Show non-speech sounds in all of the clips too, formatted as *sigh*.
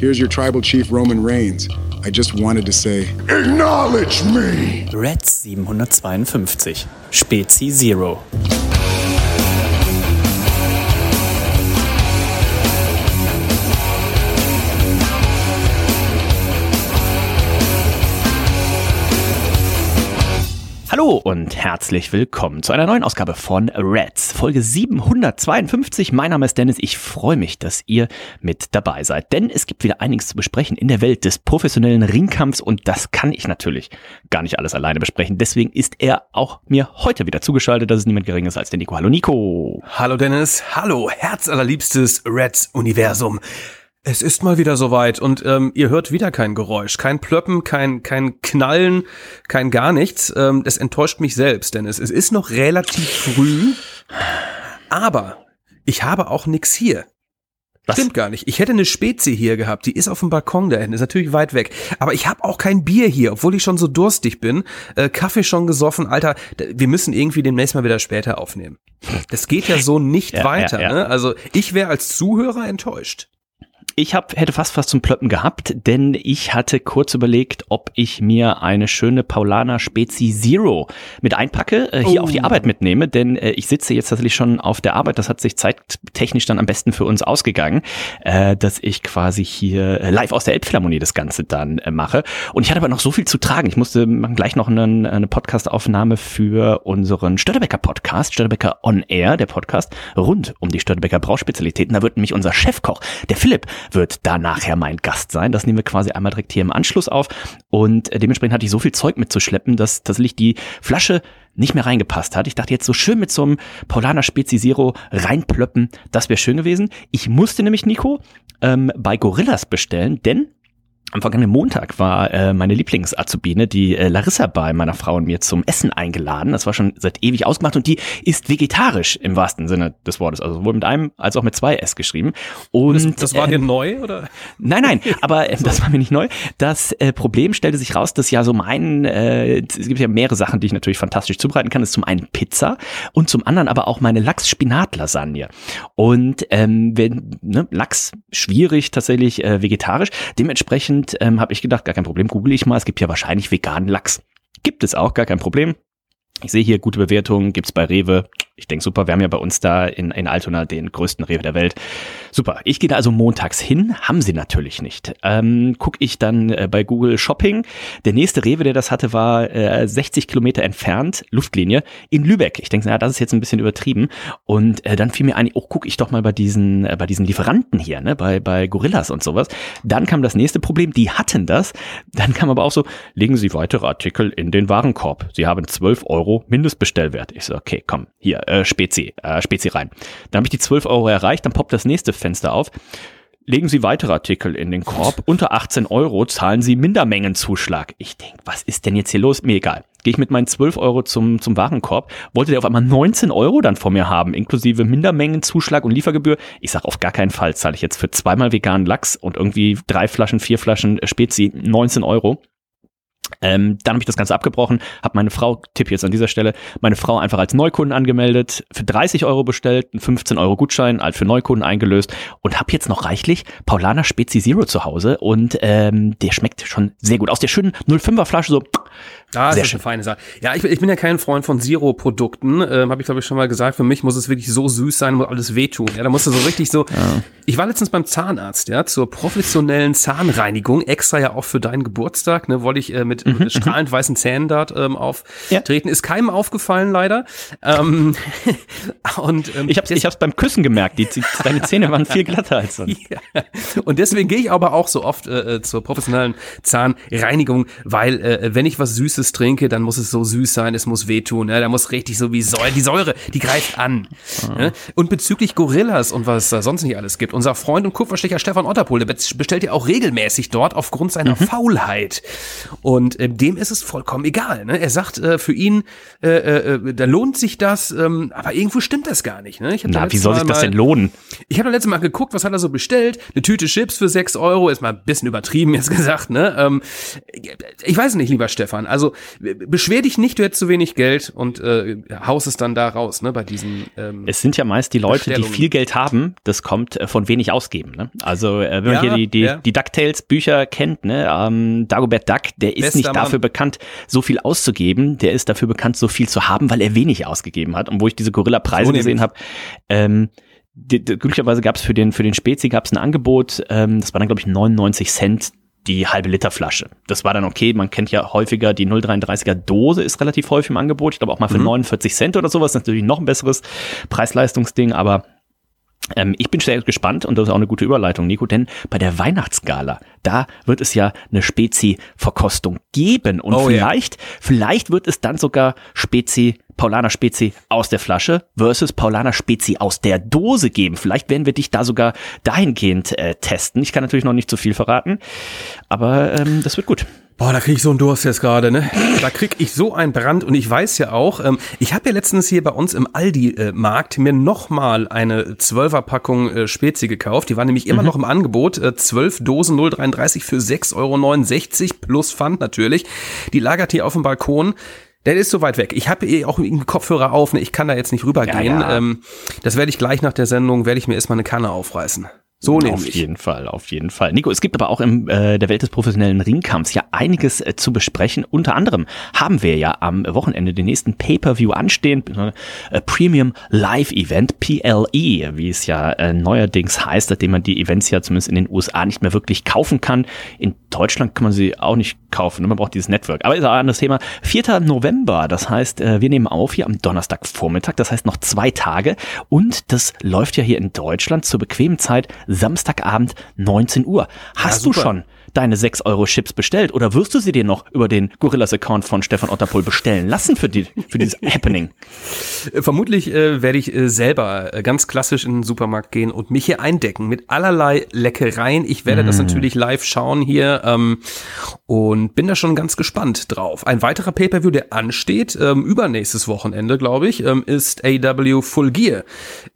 Here's your tribal chief, Roman Reigns. I just wanted to say, Acknowledge me! Reds 752. Spezi Zero. Hallo und herzlich willkommen zu einer neuen Ausgabe von Reds, Folge 752. Mein Name ist Dennis. Ich freue mich, dass ihr mit dabei seid, denn es gibt wieder einiges zu besprechen in der Welt des professionellen Ringkampfs und das kann ich natürlich gar nicht alles alleine besprechen. Deswegen ist er auch mir heute wieder zugeschaltet. Das ist niemand geringeres als der Nico. Hallo Nico. Hallo Dennis. Hallo, herzallerliebstes Reds-Universum. Es ist mal wieder soweit und ähm, ihr hört wieder kein Geräusch, kein Plöppen, kein, kein Knallen, kein gar nichts. Ähm, das enttäuscht mich selbst, denn es, es ist noch relativ früh, aber ich habe auch nix hier. Was? Stimmt gar nicht. Ich hätte eine Spezie hier gehabt, die ist auf dem Balkon da hinten, ist natürlich weit weg. Aber ich habe auch kein Bier hier, obwohl ich schon so durstig bin. Äh, Kaffee schon gesoffen, Alter. Wir müssen irgendwie demnächst mal wieder später aufnehmen. Das geht ja so nicht Ja, weiter. ja, ja. Ne? Also ich wäre als Zuhörer enttäuscht. Ich hab, hätte fast was zum Plöppen gehabt, denn ich hatte kurz überlegt, ob ich mir eine schöne Paulaner Spezi Zero mit einpacke, äh, hier Oh. auf die Arbeit mitnehme, denn äh, ich sitze jetzt tatsächlich schon auf der Arbeit. Das hat sich zeittechnisch dann am besten für uns ausgegangen, äh, dass ich quasi hier äh, live aus der Elbphilharmonie das Ganze dann äh, mache. Und ich hatte aber noch so viel zu tragen. Ich musste gleich noch einen, eine Podcastaufnahme für unseren Störtebecker Podcast, Störtebecker On Air, der Podcast rund um die Störtebecker Brauspezialitäten. Da wird nämlich unser Chefkoch, der Philipp, wird da nachher mein Gast sein. Das nehmen wir quasi einmal direkt hier im Anschluss auf. Und äh, dementsprechend hatte ich so viel Zeug mitzuschleppen, dass tatsächlich die Flasche nicht mehr reingepasst hat. Ich dachte jetzt so schön mit so einem Paulaner Spezi Zero reinplöppen, das wäre schön gewesen. Ich musste nämlich, Nico, ähm, bei Gorillas bestellen, denn am vergangenen Montag war äh, meine Lieblingsazubine, die äh, Larissa, bei meiner Frau und mir zum Essen eingeladen. Das war schon seit ewig ausgemacht und die ist vegetarisch im wahrsten Sinne des Wortes. Also sowohl mit einem als auch mit zwei S geschrieben. Und Das, das war äh, dir neu, oder? Nein, nein, *laughs* aber äh, das war mir nicht neu. Das äh, Problem stellte sich raus, dass ja so mein, äh, es gibt ja mehrere Sachen, die ich natürlich fantastisch zubereiten kann. Das ist zum einen Pizza und zum anderen aber auch meine Lachs-Spinat-Lasagne. Und ähm, wenn, ne, Lachs schwierig tatsächlich äh, vegetarisch. Dementsprechend ähm, habe ich gedacht, gar kein Problem, google ich mal. Es gibt ja wahrscheinlich veganen Lachs. Gibt es auch, gar kein Problem. Ich sehe hier gute Bewertungen, gibt's bei Rewe. Ich denke super, wir haben ja bei uns da in, in Altona den größten Rewe der Welt. Super, ich gehe da also montags hin, haben sie natürlich nicht. Ähm, guck ich dann äh, bei Google Shopping. Der nächste Rewe, der das hatte, war äh, 60 Kilometer entfernt, Luftlinie, in Lübeck. Ich denke, ja, das ist jetzt ein bisschen übertrieben. Und äh, dann fiel mir ein, oh, guck ich doch mal bei diesen, äh, bei diesen Lieferanten hier, ne, bei, bei Gorillas und sowas. Dann kam das nächste Problem, die hatten das. Dann kam aber auch so, legen Sie weitere Artikel in den Warenkorb. Sie haben 12 Euro Mindestbestellwert. Ich so, okay, komm, hier, äh, Spezi, äh, Spezi rein. Dann habe ich die 12 Euro erreicht, dann poppt das nächste Fenster auf. Legen Sie weitere Artikel in den Korb. Unter 18 Euro zahlen Sie Mindermengenzuschlag. Ich denk, was ist denn jetzt hier los? Mir egal. Gehe ich mit meinen 12 Euro zum, zum Warenkorb. Wollte der auf einmal 19 Euro dann vor mir haben, inklusive Mindermengenzuschlag und Liefergebühr. Ich sag auf gar keinen Fall zahle ich jetzt für zweimal veganen Lachs und irgendwie drei Flaschen, vier Flaschen Spezi 19 Euro. Ähm, dann habe ich das Ganze abgebrochen, habe meine Frau, Tipp jetzt an dieser Stelle, meine Frau einfach als Neukunden angemeldet, für 30 Euro bestellt, einen 15 Euro Gutschein halt für Neukunden eingelöst und habe jetzt noch reichlich Paulaner Spezi Zero zu Hause und ähm, der schmeckt schon sehr gut. Aus der schönen 05er Flasche so Ah, Sehr ist schön. eine feine Sache. Ja, ich, bin- ich bin ja kein Freund von Zero-Produkten. Ähm, Habe ich, glaube ich, schon mal gesagt. Für mich muss es wirklich so süß sein, muss alles wehtun. Ja, da musst du so richtig so. Ich war letztens beim Zahnarzt, ja, zur professionellen Zahnreinigung. Extra ja auch für deinen Geburtstag, ne, wollte ich äh, mit, mit strahlend weißen Zähnen dort ähm, auftreten. Ist keinem aufgefallen, leider. Ähm, *laughs* und ähm, Ich hab's, ich hab's beim Küssen gemerkt, die, die, deine Zähne waren viel glatter als sonst. *laughs* ja. Und deswegen gehe ich aber auch so oft äh, äh, zur professionellen Zahnreinigung, weil äh, wenn ich was Süßes trinke, dann muss es so süß sein, es muss wehtun, ne? da muss richtig so wie Säure, die Säure, die greift an. Ne? Und bezüglich Gorillas und was da sonst nicht alles gibt, unser Freund und Kupferstecher Stefan Otterpohl, der bestellt ja auch regelmäßig dort aufgrund seiner Faulheit. Und äh, dem ist es vollkommen egal. Ne? Er sagt, äh, für ihn, äh, äh, da lohnt sich das, ähm, aber irgendwo stimmt das gar nicht. Ne? Na, wie soll sich das denn lohnen? ich habe letztes Mal geguckt, was hat er so bestellt? Eine Tüte Chips für 6 Euro, ist mal ein bisschen übertrieben jetzt gesagt, ne? Ähm, ich weiß nicht, lieber Stefan. Also beschwer dich nicht, du hättest zu wenig Geld und äh, haust es dann da raus, ne? Bei diesen. Ähm, Es sind ja meist die Leute, die viel Geld haben, das kommt äh, von wenig ausgeben. Ne? Also äh, wenn man Ja, hier die, die, ja. die DuckTales-Bücher kennt, ne? ähm, Dagobert Duck, der ist Bester nicht dafür Mann. bekannt, so viel auszugeben, der ist dafür bekannt, so viel zu haben, weil er wenig ausgegeben hat. Und wo ich diese Gorilla-Preise So gesehen habe, ähm, glücklicherweise gab es für den, für den Spezi gab's ein Angebot, ähm, das war dann, glaube ich, 99 Cent die halbe Liter Flasche. Das war dann okay. Man kennt ja häufiger die 0,33er Dose ist relativ häufig im Angebot. Ich glaube auch mal für 49 Cent oder sowas. Natürlich noch ein besseres Preis-Leistungsding, aber ähm, ich bin sehr gespannt und das ist auch eine gute Überleitung, Nico, denn bei der Weihnachtsgala, da wird es ja eine Spezi-Verkostung geben und Oh vielleicht, vielleicht wird es dann sogar Spezi, Paulaner Spezi aus der Flasche versus Paulaner Spezi aus der Dose geben. Vielleicht werden wir dich da sogar dahingehend äh, testen. Ich kann natürlich noch nicht zu viel verraten, aber ähm, das wird gut. Boah, da krieg ich so einen Durst jetzt gerade, ne? Da krieg ich so einen Brand und ich weiß ja auch, ähm, ich habe ja letztens hier bei uns im Aldi-Markt mir nochmal eine 12er-Packung äh, Spezi gekauft. Die war nämlich immer noch im Angebot. Äh, 12 Dosen 0,33 für 6,69 Euro plus Pfand natürlich. Die lagert hier auf dem Balkon. Der ist so weit weg. Ich habe eh auch einen Kopfhörer auf, ne? ich kann da jetzt nicht rübergehen. Ja, ja. Ähm, das werde ich gleich nach der Sendung, werde ich mir erstmal eine Kanne aufreißen. So Auf nämlich. jeden Fall, auf jeden Fall. Nico, es gibt aber auch in äh, der Welt des professionellen Ringkampfs ja einiges äh, zu besprechen. Unter anderem haben wir ja am Wochenende den nächsten Pay-Per-View anstehen, äh, Premium Live Event, PLE, wie es ja äh, neuerdings heißt, seitdem man die Events ja zumindest in den USA nicht mehr wirklich kaufen kann. In Deutschland kann man sie auch nicht kaufen, ne? man braucht dieses Network. Aber ist auch ein anderes Thema. 4. November, das heißt, äh, wir nehmen auf hier am Donnerstagvormittag, das heißt noch zwei Tage und das läuft ja hier in Deutschland zur bequemen Zeit Samstagabend 19 Uhr. Hast du super. schon deine 6 Euro Chips bestellt oder wirst du sie dir noch über den Gorillas-Account von Stefan Otterpohl bestellen lassen für, die, für dieses *laughs* Happening? Äh, Vermutlich äh, werde ich äh, selber äh, ganz klassisch in den Supermarkt gehen und mich hier eindecken mit allerlei Leckereien. Ich werde das natürlich live schauen hier ähm, und bin da schon ganz gespannt drauf. Ein weiterer Pay-Per-View, der ansteht, ähm, übernächstes Wochenende, glaube ich, ähm, ist AW Full Gear.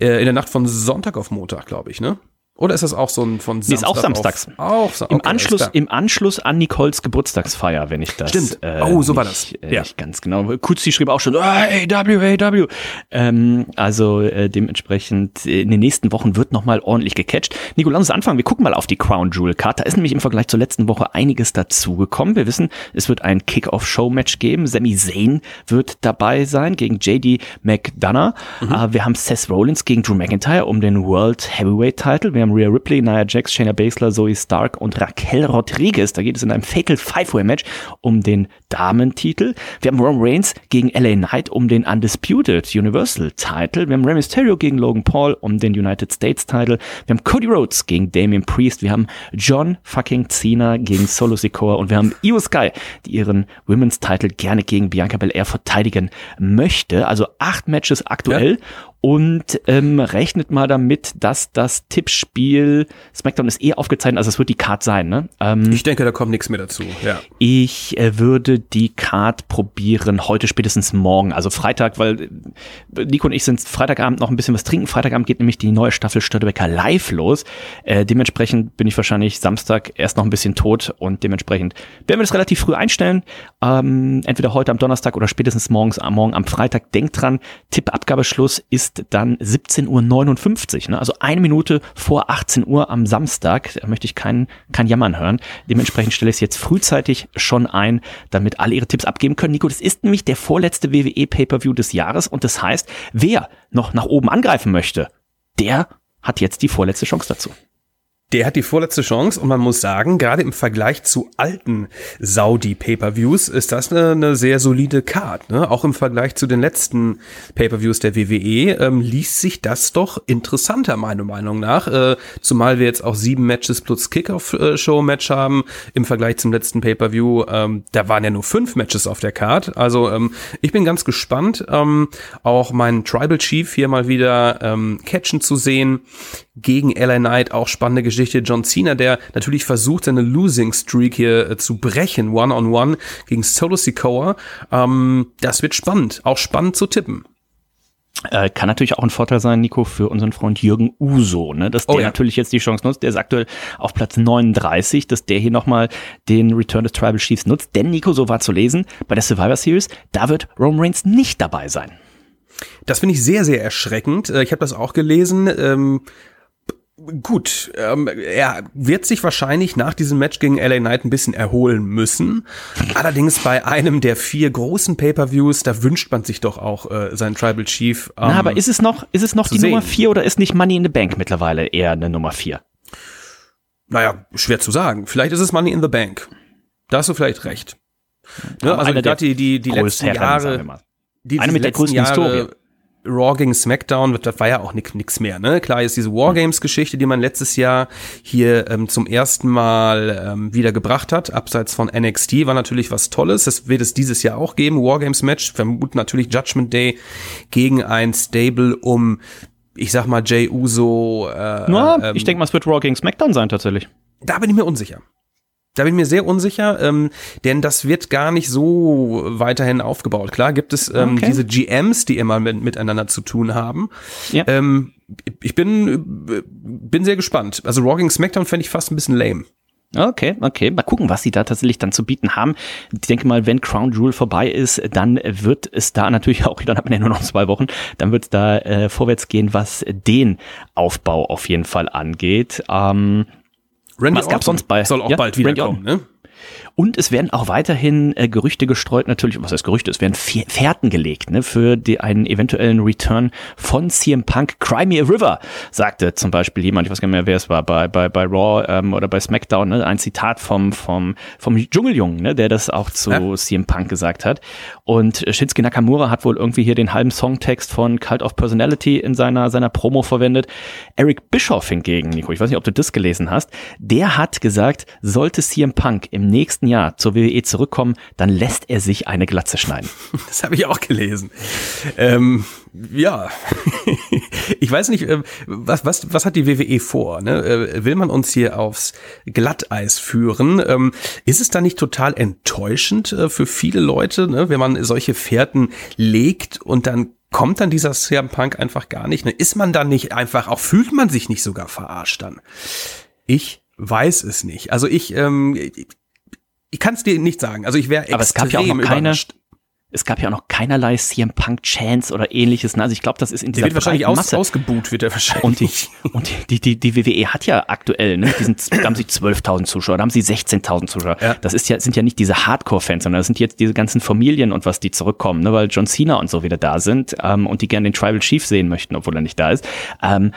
Äh, in der Nacht von Sonntag auf Montag, glaube ich, ne? Oder ist das auch so ein von Nee, ist auch Samstag samstags. Auf, auch Im, okay, alles Anschluss. Im Anschluss an Nicoles Geburtstagsfeier, wenn ich das. Stimmt. Oh, so war nicht, das. Äh, Ja. Nicht ganz genau. Kutzi schrieb auch schon, ah, AW, AW. Ähm, also äh, dementsprechend äh, in den nächsten Wochen wird nochmal ordentlich gecatcht. Nico, lass uns anfangen. Wir gucken mal auf die Crown Jewel Card. Da ist nämlich im Vergleich zur letzten Woche einiges dazugekommen. Wir wissen, es wird ein Kick-Off-Show-Match geben. Sami Zayn wird dabei sein gegen JD McDonough. Äh, wir haben Seth Rollins gegen Drew McIntyre um den World Heavyweight Title. Wir haben Rhea Ripley, Nia Jax, Shayna Baszler, Zoe Stark und Raquel Rodriguez. Da geht es in einem Fatal Five-Way-Match um den Damentitel. Wir haben Roman Reigns gegen LA Knight um den Undisputed Universal Title. Wir haben Rey Mysterio gegen Logan Paul um den United States Title. Wir haben Cody Rhodes gegen Damian Priest. Wir haben John fucking Cena gegen Solo Sikoa und wir haben Io Sky, die ihren Women's Title gerne gegen Bianca Belair verteidigen möchte. Also acht Matches aktuell und ähm, rechnet mal damit, dass das Tippspiel SmackDown ist eh aufgezeichnet, also es wird die Card sein, ne? Ähm, Ich denke, da kommt nichts mehr dazu. Ja. ich äh, würde die Card probieren heute spätestens morgen, also Freitag, weil äh, Nico und ich sind Freitagabend noch ein bisschen was trinken. Freitagabend geht nämlich die neue Staffel Störtebecker live los. Äh, dementsprechend bin ich wahrscheinlich Samstag erst noch ein bisschen tot und dementsprechend werden wir das relativ früh einstellen. Ähm, entweder heute am Donnerstag oder spätestens morgens morgen am Freitag. Denkt dran, Tippabgabeschluss ist dann 17.59 Uhr. Ne? Also eine Minute vor 18 Uhr am Samstag. Da möchte ich kein, kein Jammern hören. Dementsprechend stelle ich es jetzt frühzeitig schon ein, damit alle ihre Tipps abgeben können. Nico, das ist nämlich der vorletzte WWE Pay-Per-View des Jahres und das heißt, wer noch nach oben angreifen möchte, der hat jetzt die vorletzte Chance dazu. Der hat die vorletzte Chance und man muss sagen, gerade im Vergleich zu alten Saudi-Pay-Per-Views ist das eine, eine, sehr solide Card. Ne? Auch im Vergleich zu den letzten Pay-Per-Views der WWE ähm, liest sich das doch interessanter, meiner Meinung nach. Äh, zumal wir jetzt auch sieben Matches plus Kickoff-Show-Match haben im Vergleich zum letzten Pay-Per-View. Ähm, da waren ja nur fünf Matches auf der Card. Also ähm, ich bin ganz gespannt, ähm, auch meinen Tribal Chief hier mal wieder ähm, catchen zu sehen gegen LA Knight. Auch spannende Geschichte. John Cena, der natürlich versucht, seine Losing Streak hier äh, zu brechen, One-on-One -on -one gegen Solo Sikoa. Ähm, das wird spannend, auch spannend zu tippen. Äh, kann natürlich auch ein Vorteil sein, Nico, für unseren Freund Jürgen Uso, ne? dass der oh ja. natürlich jetzt die Chance nutzt. Der ist aktuell auf Platz 39, dass der hier nochmal den Return des Tribal Chiefs nutzt. Denn, Nico, so war zu lesen, bei der Survivor Series, da wird Roman Reigns nicht dabei sein. Das finde ich sehr, sehr erschreckend. Äh, ich habe das auch gelesen. Ähm Gut, ähm, er wird sich wahrscheinlich nach diesem Match gegen LA Knight ein bisschen erholen müssen. Allerdings bei einem der vier großen Pay-per-Views, da wünscht man sich doch auch äh, seinen Tribal Chief. Ähm, Na, aber ist es noch, ist es noch die sehen. Nummer vier oder ist nicht Money in the Bank mittlerweile eher eine Nummer vier? Naja, schwer zu sagen. Vielleicht ist es Money in the Bank. Da hast du vielleicht recht. Ne? Also gerade die, die, die letzten Jahre, die, eine mit der größten Jahre, Historie Raw gegen SmackDown, das war ja auch nix mehr. Ne? Klar ist diese Wargames-Geschichte, die man letztes Jahr hier ähm, zum ersten Mal ähm, wieder gebracht hat, abseits von NXT, war natürlich was Tolles. Das wird es dieses Jahr auch geben. Wargames-Match, vermuten natürlich Judgment Day gegen ein Stable um, ich sag mal, Jay Uso. Äh, Na, ähm, ich denke mal, es wird Raw gegen SmackDown sein tatsächlich. Da bin ich mir unsicher. Da bin ich mir sehr unsicher, ähm, denn das wird gar nicht so weiterhin aufgebaut. Klar gibt es ähm, okay. diese GMs, die immer mit, miteinander zu tun haben. Ja. Ähm, ich bin, bin sehr gespannt. Also Rocking SmackDown fände ich fast ein bisschen lame. Okay, okay. Mal gucken, was sie da tatsächlich dann zu bieten haben. Ich denke mal, wenn Crown Jewel vorbei ist, dann wird es da natürlich auch, *laughs* dann hat man ja nur noch zwei Wochen, dann wird es da äh, vorwärts gehen, was den Aufbau auf jeden Fall angeht. Ähm, Randy Was gab sonst bei? Soll auch ja, bald wiederkommen, ne? Und es werden auch weiterhin äh, Gerüchte gestreut, natürlich, was heißt Gerüchte, es werden Fährten gelegt, ne, für die, einen eventuellen Return von CM Punk. Cry Me a River, sagte zum Beispiel jemand, ich weiß gar nicht mehr, wer es war, bei, bei, bei Raw ähm, oder bei SmackDown, ne, ein Zitat vom, vom, vom Dschungeljungen, ne, der das auch zu ja. CM Punk gesagt hat. Und Shinsuke Nakamura hat wohl irgendwie hier den halben Songtext von Cult of Personality in seiner, seiner Promo verwendet. Eric Bischoff hingegen, Nico, ich weiß nicht, ob du das gelesen hast, der hat gesagt, sollte CM Punk im nächsten Jahr zur WWE zurückkommen, dann lässt er sich eine Glatze schneiden. *laughs* Das habe ich auch gelesen. Ähm, ja, *laughs* ich weiß nicht, äh, was, was, was hat die WWE vor? Ne? Äh, will man uns hier aufs Glatteis führen? Ähm, ist es da nicht total enttäuschend äh, für viele Leute, ne? wenn man solche Fährten legt und dann kommt dann dieser CM Punk einfach gar nicht? Ne? Ist man dann nicht einfach, auch fühlt man sich nicht sogar verarscht dann? Ich weiß es nicht. Also ich, ähm, ich kann es dir nicht sagen. Also ich wäre extrem Aber es gab ja auch noch keine, überrascht es gab ja auch noch keinerlei CM Punk Chance oder ähnliches. Ne? Also ich glaube, das ist in dieser der wird wahrscheinlich aus, Masse. ausgebuht, wird er wahrscheinlich. Und, die, und die, die, die WWE hat ja aktuell, ne, diesen, da haben sie 12.000 Zuschauer, da haben sie 16.000 Zuschauer. Ja. Das ist ja, sind ja nicht diese Hardcore-Fans, sondern das sind jetzt diese ganzen Familien und was die zurückkommen, ne, weil John Cena und so wieder da sind ähm, und die gerne den Tribal Chief sehen möchten, obwohl er nicht da ist. Ähm,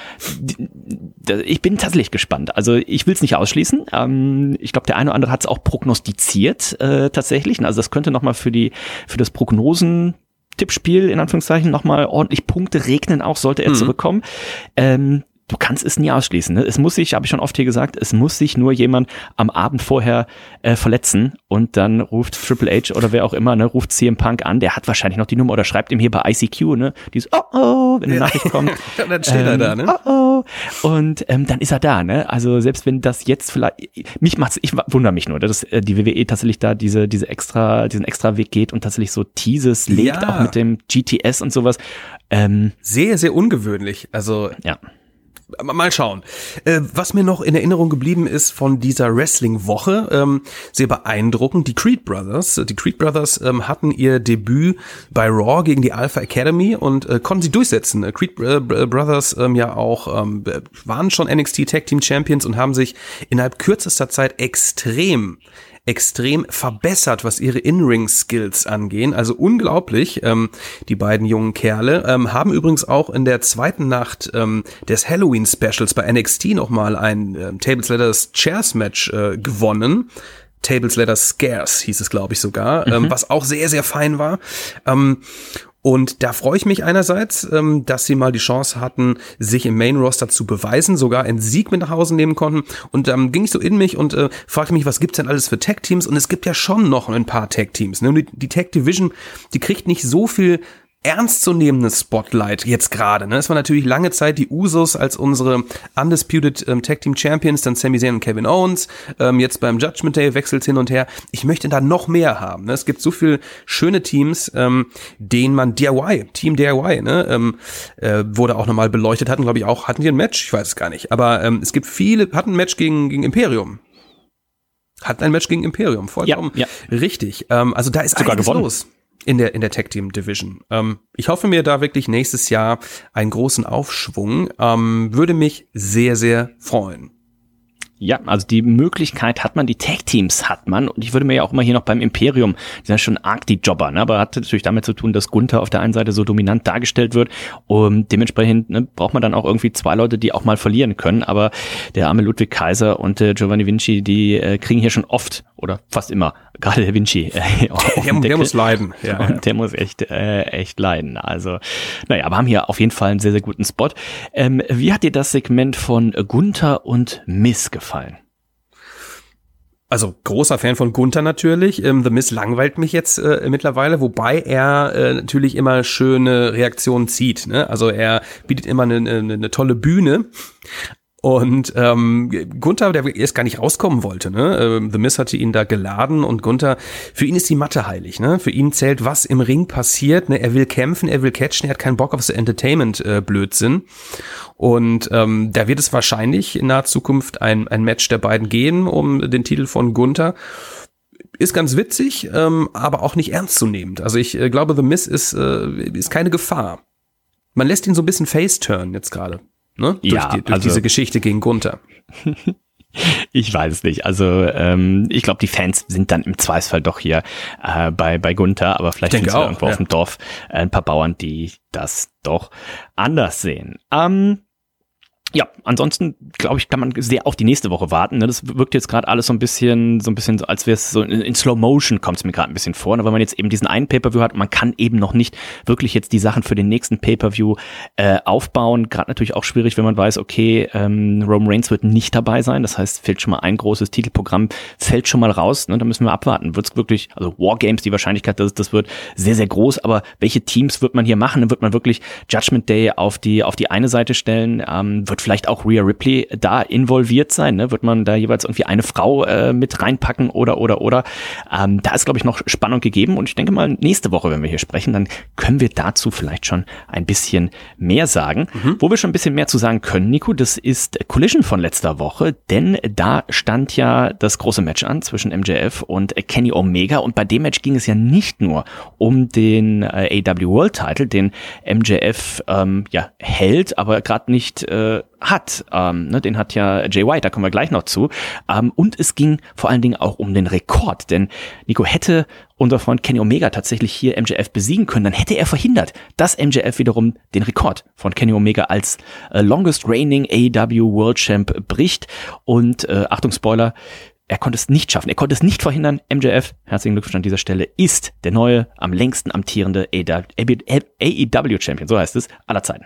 ich bin tatsächlich gespannt. Also ich will es nicht ausschließen. Ähm, ich glaube, der eine oder andere hat es auch prognostiziert äh, tatsächlich. Also das könnte nochmal für die für das Prognosen Tippspiel in Anführungszeichen nochmal ordentlich Punkte regnen, auch sollte er mhm. zurückkommen. Ähm, du kannst es nie ausschließen. Ne? Es muss sich, habe ich schon oft hier gesagt, es muss sich nur jemand am Abend vorher äh, verletzen und dann ruft Triple H oder wer auch immer, ne, ruft CM Punk an, der hat wahrscheinlich noch die Nummer oder schreibt ihm hier bei ICQ, ne, dieses Oh oh, wenn eine ja. Nachricht kommt. *laughs* dann steht ähm, er da, ne? Oh oh. Und ähm, dann ist er da, ne? Also selbst wenn das jetzt vielleicht, mich macht's, ich wundere mich nur, dass äh, die WWE tatsächlich da diese, diese extra, diesen extra Weg geht und tatsächlich so Teases legt, ja. auch mit dem GTS und sowas. Ähm, sehr, sehr ungewöhnlich. Also ja mal schauen. Äh, was mir noch in Erinnerung geblieben ist von dieser Wrestling-Woche, ähm, sehr beeindruckend, die Creed Brothers. Die Creed Brothers ähm, hatten ihr Debüt bei Raw gegen die Alpha Academy und äh, konnten sie durchsetzen. Äh, Creed Brothers ähm, ja auch waren schon NXT Tag Team Champions und haben sich innerhalb kürzester Zeit extrem extrem verbessert, was ihre In-Ring-Skills angehen. Also unglaublich, ähm, die beiden jungen Kerle. Ähm, haben übrigens auch in der zweiten Nacht ähm, des Halloween-Specials bei NXT nochmal ein ähm, Tables, Letters, Chairs-Match äh, gewonnen. Tables, Letters, Scarce hieß es, glaube ich, sogar, ähm, was auch sehr, sehr fein war. Ähm, und da freue ich mich einerseits, ähm, dass sie mal die Chance hatten, sich im Main Roster zu beweisen, sogar einen Sieg mit nach Hause nehmen konnten. Und dann ging ich so in mich und äh, fragte mich, was gibt's denn alles für Tag Teams? Und es gibt ja schon noch ein paar Tag Teams. Ne? Die, die Tag Division, die kriegt nicht so viel ernstzunehmendes Spotlight jetzt gerade. Ne? Es war natürlich lange Zeit die Usos als unsere Undisputed ähm, Tag Team Champions, dann Sami Zayn und Kevin Owens. Ähm, jetzt beim Judgment Day wechselt hin und her. Ich möchte da noch mehr haben. Ne? Es gibt so viele schöne Teams, ähm, denen man DIY, Team DIY, ne? ähm, äh, wurde auch nochmal beleuchtet hatten, glaube ich auch. Hatten die ein Match? Ich weiß es gar nicht. Aber ähm, es gibt viele, hatten ein Match gegen, gegen Imperium. Hatten ein Match gegen Imperium, vollkommen Ja, richtig. Ähm, also da ist Sogar einiges gewonnen. los in der in der Tag Team Division. Ähm, ich hoffe mir da wirklich nächstes Jahr einen großen Aufschwung. Ähm, würde mich sehr sehr freuen. Ja, also die Möglichkeit hat man, die Tag-Teams hat man. Und ich würde mir ja auch immer hier noch beim Imperium, die sind schon arg die Jobber, ne? aber hat natürlich damit zu tun, dass Gunther auf der einen Seite so dominant dargestellt wird. Und dementsprechend ne, braucht man dann auch irgendwie zwei Leute, die auch mal verlieren können. Aber der arme Ludwig Kaiser und der Giovanni Vinci, die äh, kriegen hier schon oft oder fast immer, gerade der Vinci, äh, *laughs* Der, der muss leiden. Ja. *laughs* Und der muss echt, äh, echt leiden. Also, naja, aber haben hier auf jeden Fall einen sehr, sehr guten Spot. Ähm, wie hat dir das Segment von Gunther und Miss gefallen? Also großer Fan von Gunther natürlich. Ähm, The Miz langweilt mich jetzt äh, mittlerweile, wobei er äh, natürlich immer schöne Reaktionen zieht. Ne? Also er bietet immer eine, eine, eine tolle Bühne. Und ähm, Gunther, der erst gar nicht rauskommen wollte, ne? Ähm, The Miz hatte ihn da geladen und Gunther, für ihn ist die Matte heilig, ne? Für ihn zählt, was im Ring passiert, ne? Er will kämpfen, er will catchen, er hat keinen Bock auf so Entertainment-Blödsinn. Und ähm, da wird es wahrscheinlich in naher Zukunft ein, ein Match der beiden gehen um den Titel von Gunther. Ist ganz witzig, ähm, aber auch nicht ernstzunehmend. Also ich äh, glaube, The Miz ist, äh, ist keine Gefahr. Man lässt ihn so ein bisschen face-turn jetzt gerade. Ne? Ja, durch die, durch also- diese Geschichte gegen Gunther. *laughs* Ich weiß es nicht. Also ähm, ich glaube, die Fans sind dann im Zweifelsfall doch hier äh, bei, bei Gunther, aber vielleicht sind es auch, irgendwo ja. auf dem Dorf äh, ein paar Bauern, die das doch anders sehen. Ähm, ja, ansonsten glaube ich, kann man sehr auf die nächste Woche warten. Ne? Das wirkt jetzt gerade alles so ein bisschen, so ein bisschen, als wäre es so in, in Slow Motion kommt es mir gerade ein bisschen vor, ne? weil man jetzt eben diesen einen Pay-per-View hat. Man kann eben noch nicht wirklich jetzt die Sachen für den nächsten Pay-per-View äh, aufbauen. Gerade natürlich auch schwierig, wenn man weiß, okay, ähm, Roman Reigns wird nicht dabei sein. Das heißt, fällt schon mal ein großes Titelprogramm, fällt schon mal raus. Ne? Da müssen wir abwarten. Wird es wirklich, also Wargames, die Wahrscheinlichkeit, dass das wird, sehr sehr groß. Aber welche Teams wird man hier machen? Dann wird man wirklich Judgment Day auf die auf die eine Seite stellen. Ähm, wird vielleicht auch Rhea Ripley da involviert sein? Ne? Wird man da jeweils irgendwie eine Frau äh, mit reinpacken oder oder oder? Ähm, da ist glaube ich noch Spannung gegeben und ich denke mal nächste Woche, wenn wir hier sprechen, dann können wir dazu vielleicht schon ein bisschen mehr sagen. Wo wir schon ein bisschen mehr zu sagen können, Nico, das ist Collision von letzter Woche, denn da stand ja das große Match an zwischen MJF und Kenny Omega und bei dem Match ging es ja nicht nur um den äh, AW World Title, den MJF ähm, ja hält, aber gerade nicht äh, hat. Ähm, ne, den hat ja Jay White, da kommen wir gleich noch zu. Ähm, und es ging vor allen Dingen auch um den Rekord, denn Nico hätte unser Freund Kenny Omega tatsächlich hier MJF besiegen können, dann hätte er verhindert, dass MJF wiederum den Rekord von Kenny Omega als äh, longest reigning AEW World Champ bricht. Und äh, Achtung Spoiler, er konnte es nicht schaffen. Er konnte es nicht verhindern. MJF, herzlichen Glückwunsch an dieser Stelle, ist der neue, am längsten amtierende AEW Champion, so heißt es, aller Zeiten.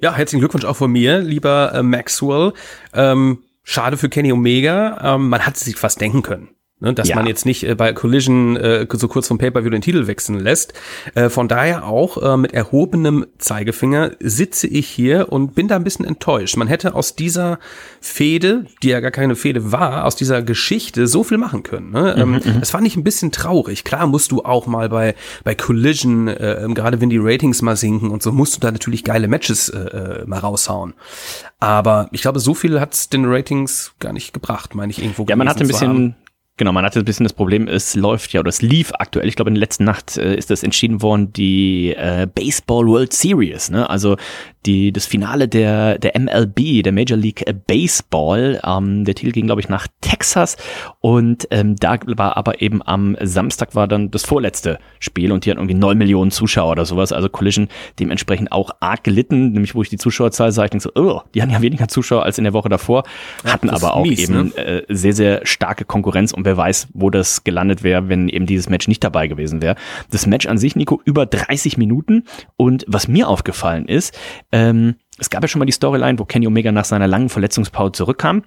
Ja, herzlichen Glückwunsch auch von mir, lieber äh, Maxwell. Ähm, schade für Kenny Omega. Ähm, man hat es sich fast denken können. Ne, dass Ja. man jetzt nicht äh, bei Collision äh, so kurz vom Pay-Per-View den Titel wechseln lässt. Äh, von daher auch äh, mit erhobenem Zeigefinger sitze ich hier und bin da ein bisschen enttäuscht. Man hätte aus dieser Fehde, die ja gar keine Fehde war, aus dieser Geschichte so viel machen können. Ne? Ähm, das fand ich ein bisschen traurig. Klar musst du auch mal bei, bei Collision, äh, ähm, gerade wenn die Ratings mal sinken und so, musst du da natürlich geile Matches äh, äh, mal raushauen. Aber ich glaube, so viel hat's den Ratings gar nicht gebracht, meine ich irgendwo. Ja, man hatte ein haben. Genau, man hatte ein bisschen das Problem, es läuft ja, oder es lief aktuell, ich glaube in der letzten Nacht äh, ist das entschieden worden, die äh, Baseball World Series, ne? Also die, das Finale der, der MLB, der Major League Baseball. Ähm, der Titel ging, glaube ich, nach Texas und ähm, da war aber eben am Samstag war dann das vorletzte Spiel und die hatten irgendwie neun Millionen Zuschauer oder sowas. Also Collision dementsprechend auch arg gelitten, nämlich wo ich die Zuschauerzahl sah, ich denke so, oh, die hatten ja weniger Zuschauer als in der Woche davor, hatten aber auch mies, eben ne? äh, sehr, sehr starke Konkurrenz und wer weiß, wo das gelandet wäre, wenn eben dieses Match nicht dabei gewesen wäre. Das Match an sich, Nico, über 30 Minuten und was mir aufgefallen ist, ähm, es gab ja schon mal die Storyline, wo Kenny Omega nach seiner langen Verletzungspause zurückkam,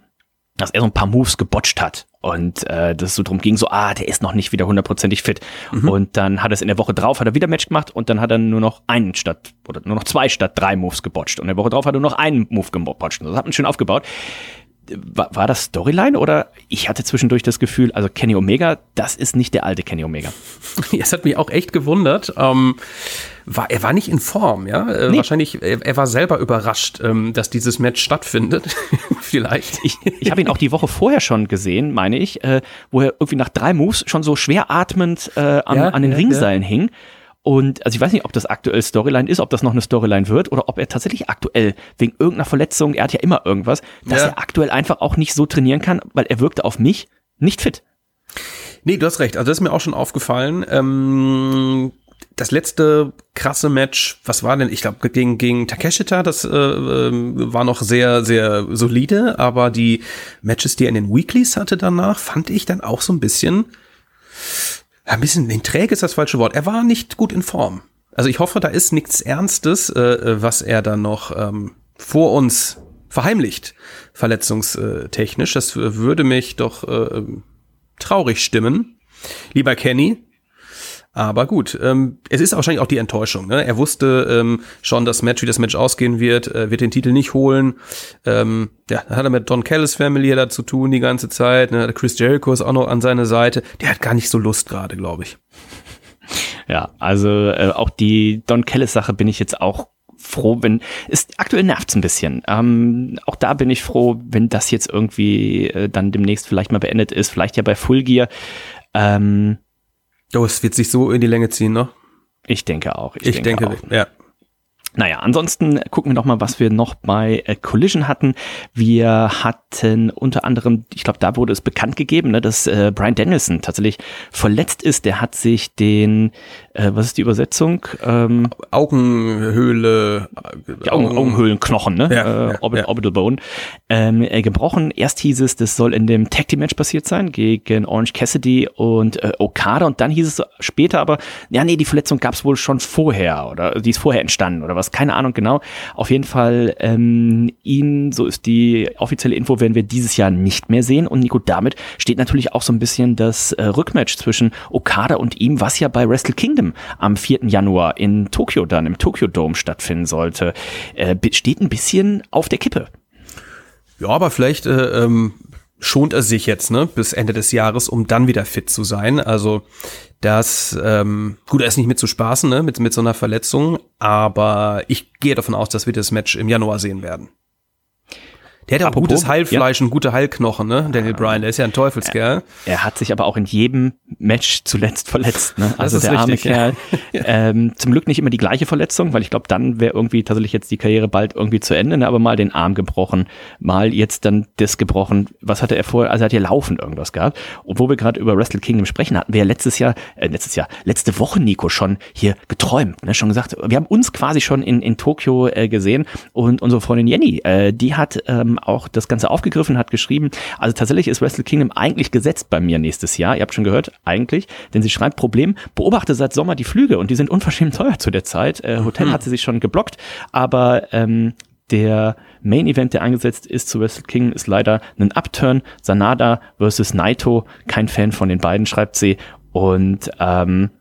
dass er so ein paar Moves gebotcht hat und äh, das so drum ging, so, ah, der ist noch nicht wieder hundertprozentig fit. Mhm. Und dann hat er es in der Woche drauf, hat er wieder Match gemacht und dann hat er nur noch einen statt, oder nur noch zwei statt drei Moves gebotcht. Und in der Woche drauf hat er nur noch einen Move gebotcht. Das hat man schön aufgebaut war, war das Storyline oder ich hatte zwischendurch das Gefühl, also Kenny Omega, das ist nicht der alte Kenny Omega. *laughs* Es hat mich auch echt gewundert. Ähm, war, er war nicht in Form, ja. Äh, nee. Wahrscheinlich, er, er, war selber überrascht, ähm, dass dieses Match stattfindet. *laughs* Vielleicht. Ich, ich habe ihn auch die Woche vorher schon gesehen, meine ich, äh, wo er irgendwie nach drei Moves schon so schwer atmend äh, an, ja, an den ja, Ringseilen ja. hing. Und also ich weiß nicht, ob das aktuell Storyline ist, ob das noch eine Storyline wird oder ob er tatsächlich aktuell wegen irgendeiner Verletzung, er hat ja immer irgendwas, dass ja. er aktuell einfach auch nicht so trainieren kann, weil er wirkte auf mich nicht fit. Nee, du hast recht. Also das ist mir auch schon aufgefallen. Ähm, das letzte krasse Match, was war denn? Ich glaube gegen gegen Takeshita, das äh, ähm, war noch sehr sehr solide, aber die Matches, die er in den Weeklies hatte danach, fand ich dann auch so ein bisschen ein bisschen in träge ist das falsche Wort. Er war nicht gut in Form. Also ich hoffe, da ist nichts Ernstes, äh, was er dann noch ähm, vor uns verheimlicht, verletzungstechnisch. Das würde mich doch äh, traurig stimmen. Lieber Kenny, aber gut, ähm, es ist wahrscheinlich auch die Enttäuschung. Ne? Er wusste ähm, schon, das Match, wie das Match ausgehen wird, äh, wird den Titel nicht holen. Ähm, ja, dann hat er mit Don Callis Family da zu tun die ganze Zeit. Ne? Chris Jericho ist auch noch an seiner Seite. Der hat gar nicht so Lust gerade, glaube ich. Ja, also äh, auch die Don Callis Sache bin ich jetzt auch froh, wenn es aktuell nervt's ein bisschen. Ähm, auch da bin ich froh, wenn das jetzt irgendwie äh, dann demnächst vielleicht mal beendet ist, vielleicht ja bei Full Gear. Ähm, Oh, es wird sich so in die Länge ziehen, ne? Ich denke auch. Ich, ich denke, denke auch. ja. Naja, ansonsten gucken wir noch mal, was wir noch bei äh, Collision hatten. Wir hatten unter anderem, ich glaube, da wurde es bekannt gegeben, ne, dass äh, Brian Danielson tatsächlich verletzt ist. Der hat sich den, äh, was ist die Übersetzung? Ähm, Augenhöhle. Die Augen, Augenhöhlenknochen, ne? Ja, äh, Orbit, ja. Orbital Bone. Ähm, äh, gebrochen. Erst hieß es, das soll in dem Tag Team Match passiert sein gegen Orange Cassidy und äh, Okada. Und dann hieß es später aber, ja, nee, die Verletzung gab es wohl schon vorher oder die ist vorher entstanden oder was, keine Ahnung genau. Auf jeden Fall, ähm, ihn, so ist die offizielle Info, werden wir dieses Jahr nicht mehr sehen. Und Nico, damit steht natürlich auch so ein bisschen das äh, Rückmatch zwischen Okada und ihm, was ja bei Wrestle Kingdom am 4. Januar in Tokio dann, im Tokyo Dome stattfinden sollte, äh, steht ein bisschen auf der Kippe. Ja, aber vielleicht äh, ähm, schont er sich jetzt, ne, bis Ende des Jahres, um dann wieder fit zu sein. Also das, ähm, gut, er ist nicht mit zu spaßen, ne, mit, mit so einer Verletzung, aber ich gehe davon aus, dass wir das Match im Januar sehen werden. Der hat ja auch Apropos, gutes Heilfleisch ja. und gute Heilknochen, ne? Daniel Bryan, der ist ja ein Teufelskerl. Er, er hat sich aber auch in jedem Match zuletzt verletzt, ne? Also der arme richtig, Kerl. *laughs* Ja. Ähm, zum Glück nicht immer die gleiche Verletzung, weil ich glaube, dann wäre irgendwie tatsächlich jetzt die Karriere bald irgendwie zu Ende, ne? aber mal den Arm gebrochen, mal jetzt dann das gebrochen. Was hatte er vorher? Also er hat ja laufend irgendwas gehabt. Und wo wir gerade über Wrestle Kingdom sprechen, hatten wir ja letztes Jahr, äh, letztes Jahr, letzte Woche, Nico, schon hier geträumt, ne? schon gesagt, wir haben uns quasi schon in, in Tokio äh, gesehen und unsere Freundin Jenny, äh, die hat ähm, auch das Ganze aufgegriffen, hat geschrieben, also tatsächlich ist Wrestle Kingdom eigentlich gesetzt bei mir nächstes Jahr. Ihr habt schon gehört, eigentlich, denn sie schreibt Problem, beobachte seit Sommer die Flüge und die sind unverschämt teuer zu der Zeit. Äh, Hotel mhm. hat sie sich schon geblockt, aber ähm, der Main Event, der eingesetzt ist zu Wrestle Kingdom, ist leider ein Upturn. Sanada versus Naito. Kein Fan von den beiden, schreibt sie. Und ähm,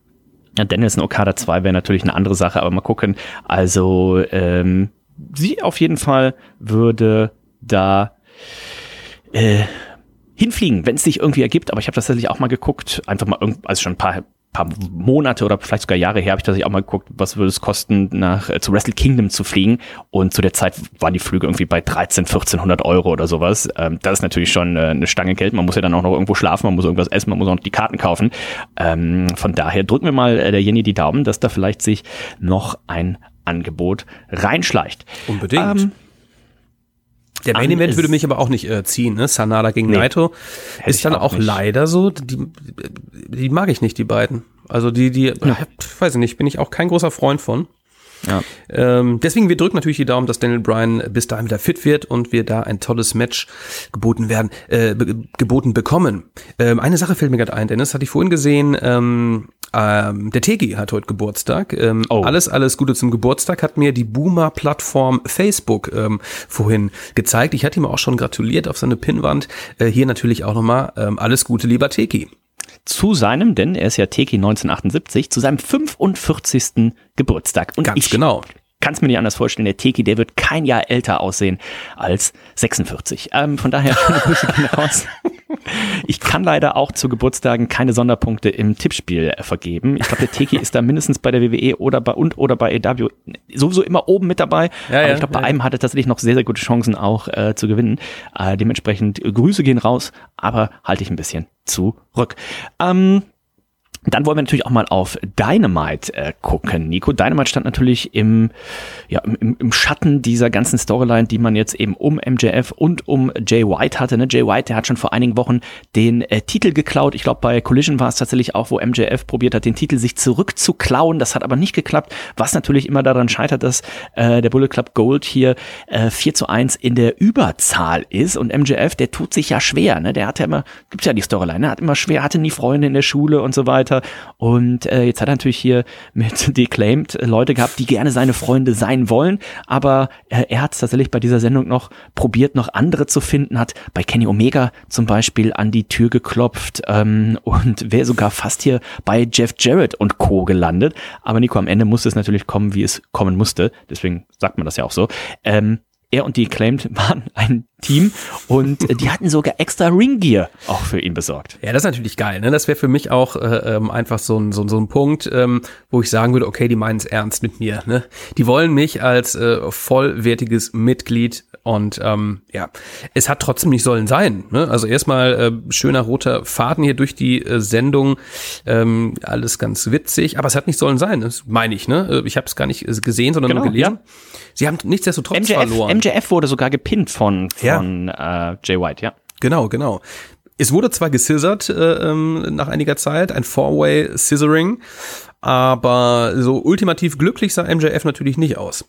Dennis und Okada 2 wäre natürlich eine andere Sache, aber mal gucken. Also ähm, sie auf jeden Fall würde da äh, hinfliegen, wenn es sich irgendwie ergibt. Aber ich habe tatsächlich auch mal geguckt, einfach mal irgend, also schon ein paar paar Monate oder vielleicht sogar Jahre her habe ich tatsächlich auch mal geguckt, was würde es kosten, nach äh, zu Wrestle Kingdom zu fliegen. Und zu der Zeit waren die Flüge irgendwie bei 13, 1400 Euro oder sowas. Ähm, das ist natürlich schon äh, eine Stange Geld. Man muss ja dann auch noch irgendwo schlafen, man muss irgendwas essen, man muss auch noch die Karten kaufen. Ähm, von daher drücken wir mal äh, der Jenny die Daumen, dass da vielleicht sich noch ein Angebot reinschleicht. Unbedingt. Ähm, Der Main Event würde mich aber auch nicht äh, ziehen, ne? Sanada gegen Nee. Naito. Ist dann auch auch, leider so. Die, die mag ich nicht, die beiden. Also die, die, weiß ich nicht, bin ich auch kein großer Freund von. Ja. Ähm, deswegen, wir drücken natürlich die Daumen, dass Daniel Bryan bis dahin wieder fit wird und wir da ein tolles Match geboten werden, äh, be geboten bekommen. Ähm, eine Sache fällt mir gerade ein, Dennis, hatte ich vorhin gesehen, ähm, ähm, der Tegi hat heute Geburtstag. Ähm, Oh. Alles, alles Gute zum Geburtstag hat mir die Boomer-Plattform Facebook ähm, vorhin gezeigt. Ich hatte ihm auch schon gratuliert auf seine Pinnwand. Äh, hier natürlich auch nochmal ähm, alles Gute, lieber Teki. zu seinem, denn er ist ja Teki 1978, zu seinem 45. Geburtstag. Und Ganz ich genau. Kann es mir nicht anders vorstellen, der Teki, der wird kein Jahr älter aussehen als 46. Ähm, von daher *laughs* schöne Grüße gehen raus. Ich kann leider auch zu Geburtstagen keine Sonderpunkte im Tippspiel äh, vergeben. Ich glaube, der Teki *laughs* ist da mindestens bei der WWE oder bei und oder bei AW sowieso immer oben mit dabei. Ja, Aber ich glaube, bei ja. einem hat er tatsächlich noch sehr, sehr gute Chancen auch äh, zu gewinnen. Äh, dementsprechend äh, Grüße gehen raus, aber halte ich ein bisschen zurück. Ähm, dann wollen wir natürlich auch mal auf Dynamite äh, gucken. Nico, Dynamite stand natürlich im, ja, im- im, Schatten dieser ganzen Storyline, die man jetzt eben um MJF und um Jay White hatte. Ne? Jay White, der hat schon vor einigen Wochen den äh, Titel geklaut. Ich glaube, bei Collision war es tatsächlich auch, wo MJF probiert hat, den Titel sich zurückzuklauen. Das hat aber nicht geklappt, was natürlich immer daran scheitert, dass äh, der Bullet Club Gold hier äh, 4 zu 1 in der Überzahl ist. Und MJF, der tut sich ja schwer. Ne? Der hat ja immer, gibt's ja die Storyline, ne? hat immer schwer, hatte nie Freunde in der Schule und so weiter. Und äh, jetzt hat er natürlich hier mit *laughs* Declaimed Leute gehabt, die gerne seine Freunde sein wollen. Aber äh, er hat es tatsächlich bei dieser Sendung noch probiert, noch andere zu finden, hat bei Kenny Omega zum Beispiel an die Tür geklopft ähm, und wäre sogar fast hier bei Jeff Jarrett und Co. gelandet. Aber Nico, am Ende musste es natürlich kommen, wie es kommen musste. Deswegen sagt man das ja auch so. Ähm, er und die Claimed *laughs* waren ein Team und äh, die hatten sogar extra Ringgear auch für ihn besorgt. Ja, das ist natürlich geil. Ne? Das wäre für mich auch äh, ähm, einfach so ein, so, ein- so ein Punkt, ähm, wo ich sagen würde, okay, die meinen es ernst mit mir. Ne? Die wollen mich als äh, vollwertiges Mitglied und ähm, ja, es hat trotzdem nicht sollen sein. Ne? Also erstmal äh, schöner roter Faden hier durch die äh, Sendung, ähm, alles ganz witzig, aber es hat nicht sollen sein, das meine ich. Ne? Äh, Ich habe es gar nicht äh, gesehen, sondern Genau, nur gelesen. Sie haben nichtsdestotrotz MJF, verloren. MJF wurde sogar gepinnt von, Ja. von äh, Jay White, ja. Genau, genau. Es wurde zwar gescissert äh, ähm, nach einiger Zeit, ein Four-Way Scissoring, aber so ultimativ glücklich sah MJF natürlich nicht aus.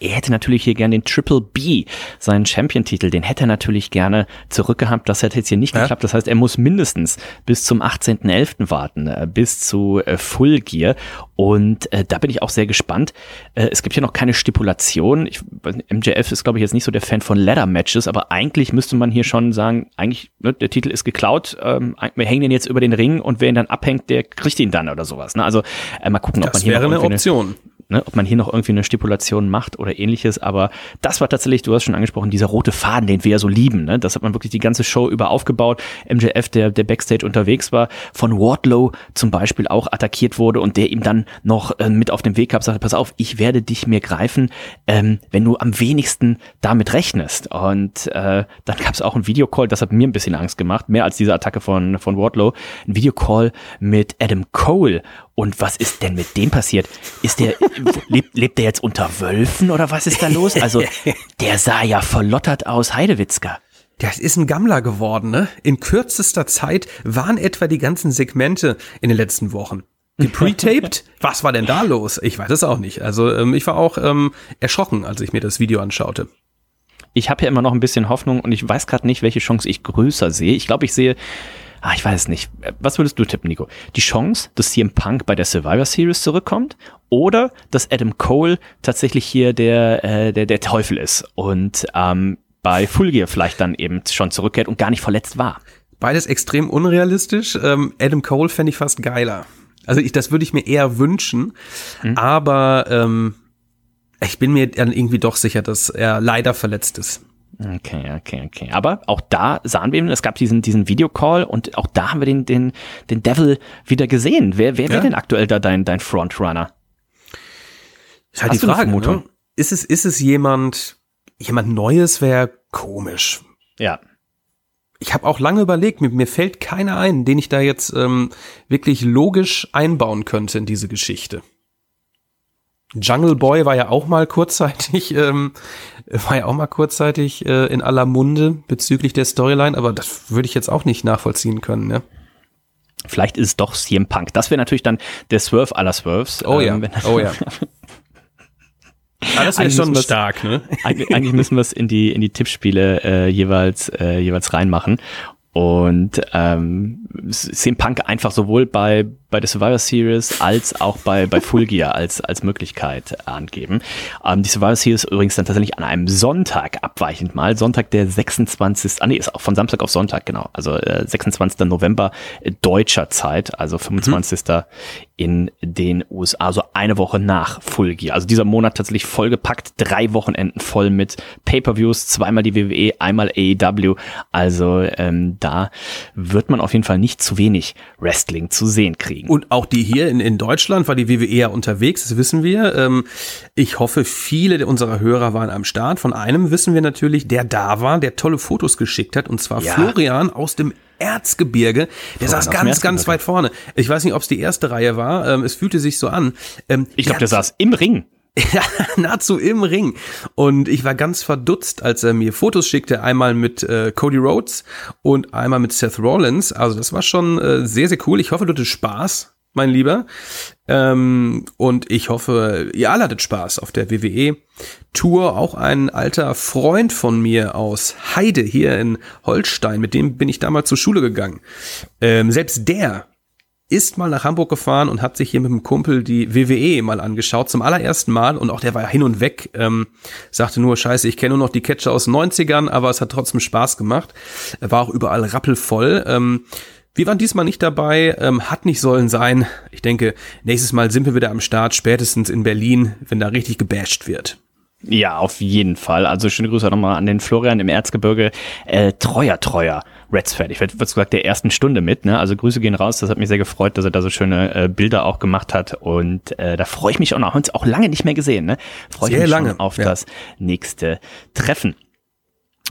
Er hätte natürlich hier gerne den Triple B, seinen Champion-Titel, den hätte er natürlich gerne zurückgehabt. Das hätte jetzt hier nicht Ja. geklappt. Das heißt, er muss mindestens bis zum 18.11. warten, äh, bis zu äh, Full Gear. Und äh, da bin ich auch sehr gespannt. Äh, es gibt ja noch keine Stipulation. Ich, MJF ist, glaube ich, jetzt nicht so der Fan von Ladder-Matches, aber eigentlich müsste man hier schon sagen, eigentlich, ne, der Titel ist geklaut, ähm, wir hängen den jetzt über den Ring und wer ihn dann abhängt, der kriegt ihn dann oder sowas. Ne? Also äh, mal gucken, ob man Das hier wäre noch eine Option. Ne, ob man hier noch irgendwie eine Stipulation macht oder ähnliches, aber das war tatsächlich, du hast schon angesprochen, dieser rote Faden, den wir ja so lieben, ne? das hat man wirklich die ganze Show über aufgebaut. MJF, der, der Backstage unterwegs war, von Wardlow zum Beispiel auch attackiert wurde und der ihm dann noch äh, mit auf den Weg gab, sagte, pass auf, ich werde dich mir greifen, ähm, wenn du am wenigsten damit rechnest. Und äh, dann gab es auch einen Videocall, das hat mir ein bisschen Angst gemacht, mehr als diese Attacke von, von Wardlow, ein Videocall mit Adam Cole und was ist denn mit dem passiert? Ist der, *laughs* lebt, lebt der jetzt unter Wölfen oder was ist da los? Also, *laughs* der sah ja verlottert aus, Heidewitzka. Das ist ein Gammler geworden, ne? In kürzester Zeit waren etwa die ganzen Segmente in den letzten Wochen. Gepretaped? *laughs* Was war denn da los? Ich weiß es auch nicht. Also ähm, ich war auch ähm, erschrocken, als ich mir das Video anschaute. Ich habe ja immer noch ein bisschen Hoffnung und ich weiß gerade nicht, welche Chance ich größer sehe. Ich glaube, ich sehe, ah, ich weiß es nicht. Was würdest du tippen, Nico? Die Chance, dass CM Punk bei der Survivor Series zurückkommt oder dass Adam Cole tatsächlich hier der, äh, der, der Teufel ist und ähm, bei Full Gear vielleicht dann eben schon zurückkehrt und gar nicht verletzt war. Beides extrem unrealistisch. Ähm, Adam Cole fände ich fast geiler. Also ich, das würde ich mir eher wünschen. Aber ähm, ich bin mir dann irgendwie doch sicher, dass er leider verletzt ist. Okay, okay, okay. Aber auch da sahen wir, es gab diesen, diesen Videocall und auch da haben wir den, den, den Devil wieder gesehen. Wer, wer wäre Ja. denn aktuell da dein, dein Frontrunner? Ist halt Hast die Frage. Ne? Ist es, ist es jemand, jemand Neues wäre komisch. Ja. Ich habe auch lange überlegt, mir, mir fällt keiner ein, den ich da jetzt ähm, wirklich logisch einbauen könnte in diese Geschichte. Jungle Boy war ja auch mal kurzzeitig, *laughs* ähm, war ja auch mal kurzzeitig äh, in aller Munde bezüglich der Storyline, aber das würde ich jetzt auch nicht nachvollziehen können, ne? Vielleicht ist es doch CM Punk. Das wäre natürlich dann der Swerve aller Swerves. Oh ja, ähm, wenn- oh ja. *laughs* Ah, das wäre Eigentlich schon stark, ne? *laughs* Eig eigentlich müssen wir es in die in die Tippspiele äh, jeweils äh, jeweils reinmachen und ähm, CM Punk einfach sowohl bei bei der Survivor Series als auch bei bei Full Gear als als Möglichkeit angeben. Ähm, die Survivor Series übrigens dann tatsächlich an einem Sonntag abweichend mal Sonntag der 26. Ah nee, ist auch von Samstag auf Sonntag genau. Also äh, 26. November äh, deutscher Zeit, also 25. in den USA, also eine Woche nach Full Gear. Also dieser Monat tatsächlich vollgepackt, drei Wochenenden voll mit Pay-per-Views, zweimal die WWE, einmal AEW. Also ähm, da wird man auf jeden Fall nicht zu wenig Wrestling zu sehen kriegen. Und auch die hier in, in Deutschland war die WWE ja unterwegs, das wissen wir. Ähm, ich hoffe, viele unserer Hörer waren am Start. Von einem wissen wir natürlich, der da war, der tolle Fotos geschickt hat, und zwar Ja. Florian aus dem Erzgebirge. Der saß aus dem ganz, ganz weit vorne. Ich weiß nicht, ob es die erste Reihe war. Ähm, es fühlte sich so an. Ähm, ich glaube, der der saß im Ring. *laughs* Nahezu im Ring. Und ich war ganz verdutzt, als er mir Fotos schickte, einmal mit äh, Cody Rhodes und einmal mit Seth Rollins. Also das war schon äh, sehr, sehr cool. Ich hoffe, du hattest Spaß, mein Lieber. Ähm, und ich hoffe, ihr alle hattet Spaß auf der WWE-Tour. Auch ein alter Freund von mir aus Heide hier in Holstein, mit dem bin ich damals zur Schule gegangen. Ähm, selbst der ist mal nach Hamburg gefahren und hat sich hier mit dem Kumpel die WWE mal angeschaut, zum allerersten Mal. Und auch der war hin und weg, ähm, sagte nur, scheiße, ich kenne nur noch die Catcher aus den 90ern, aber es hat trotzdem Spaß gemacht. Er war auch überall rappelvoll. Ähm, wir waren diesmal nicht dabei, ähm, hat nicht sollen sein. Ich denke, nächstes Mal sind wir wieder am Start, spätestens in Berlin, wenn da richtig gebasht wird. Ja, auf jeden Fall. Also schöne Grüße nochmal an den Florian im Erzgebirge. Äh, treuer, treuer Reds-Fan. Ich werde gesagt, der ersten Stunde mit. Ne? Also Grüße gehen raus. Das hat mich sehr gefreut, dass er da so schöne äh, Bilder auch gemacht hat. Und äh, da freue ich mich auch noch. Haben uns auch lange nicht mehr gesehen. Ne? Freue ich Sehr mich lange, schon auf ja. das nächste Treffen.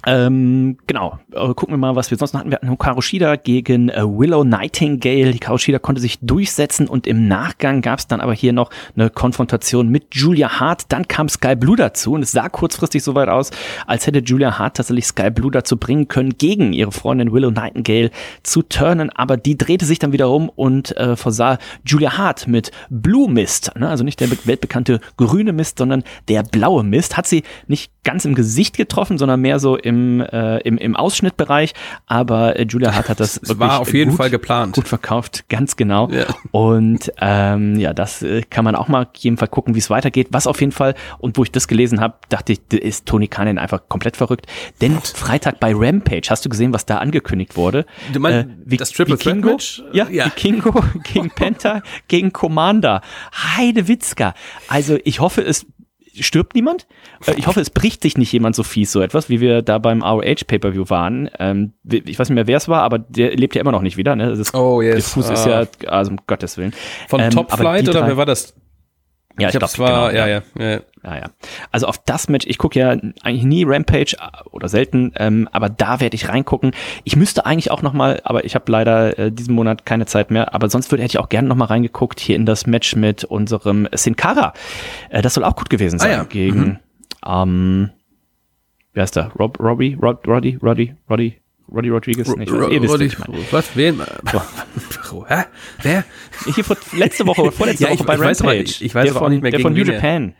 Ähm, genau. Äh, gucken wir mal, was wir sonst noch hatten. Wir hatten Hikaru gegen äh, Willow Nightingale. Hikaru Shida konnte sich durchsetzen und im Nachgang gab es dann aber hier noch eine Konfrontation mit Julia Hart. Dann kam Sky Blue dazu und es sah kurzfristig so weit aus, als hätte Julia Hart tatsächlich Sky Blue dazu bringen können, gegen ihre Freundin Willow Nightingale zu turnen. Aber die drehte sich dann wieder um und äh, versah Julia Hart mit Blue Mist. Ne? Also nicht der be- weltbekannte grüne Mist, sondern der blaue Mist. Hat sie nicht ganz im Gesicht getroffen, sondern mehr so im, äh, im, im Ausschnittbereich. Aber äh, Julia Hart hat das *laughs* wirklich war auf jeden gut, Fall geplant. gut verkauft, ganz genau. Ja. Und ähm, ja, das äh, kann man auch mal jeden Fall gucken, wie es weitergeht. Was auf jeden Fall, und wo ich das gelesen habe, dachte ich, ist Tony Khan einfach komplett verrückt. Denn Freitag bei Rampage, hast du gesehen, was da angekündigt wurde? Du meinst das Triple Threat Match? Ja, Ja. Vikingo *laughs* gegen Penta, gegen Commander. Heide Witzka. Also ich hoffe, es stirbt niemand. Äh, Ich hoffe, es bricht sich nicht jemand so fies, so etwas, wie wir da beim ROH Pay-Per-View waren. Ähm, ich weiß nicht mehr, wer es war, aber der lebt ja immer noch nicht wieder. Ne? Ist, Oh, yes. Der Fuß ist Ah. ja, also um Gottes Willen. Von Ähm, Top Flight oder drei- wer war das? Ja, ich, glaub, glaube, genau, ja, ja, ja. ja, ja. Also auf das Match, ich gucke ja eigentlich nie Rampage äh, oder selten, ähm, aber da werde ich reingucken. Ich müsste eigentlich auch noch mal, aber ich habe leider äh, diesen Monat keine Zeit mehr, aber sonst würde hätte ich auch gerne noch mal reingeguckt hier in das Match mit unserem Sin Cara. Äh, das soll auch gut gewesen sein Ah, ja. gegen ähm, wer ist da? Rob, Robbie, Rod, Roddy, Roddy, Roddy, Roddy Rodriguez? Ich weiß- ihr ich meine. was? Wen? Hä? Wer? Hier vor, letzte Woche vorletzte Ja, ich- Woche bei ich weiß Rampage. aber- ich weiß der auch von, nicht mehr, der von New gegen wen er- Japan.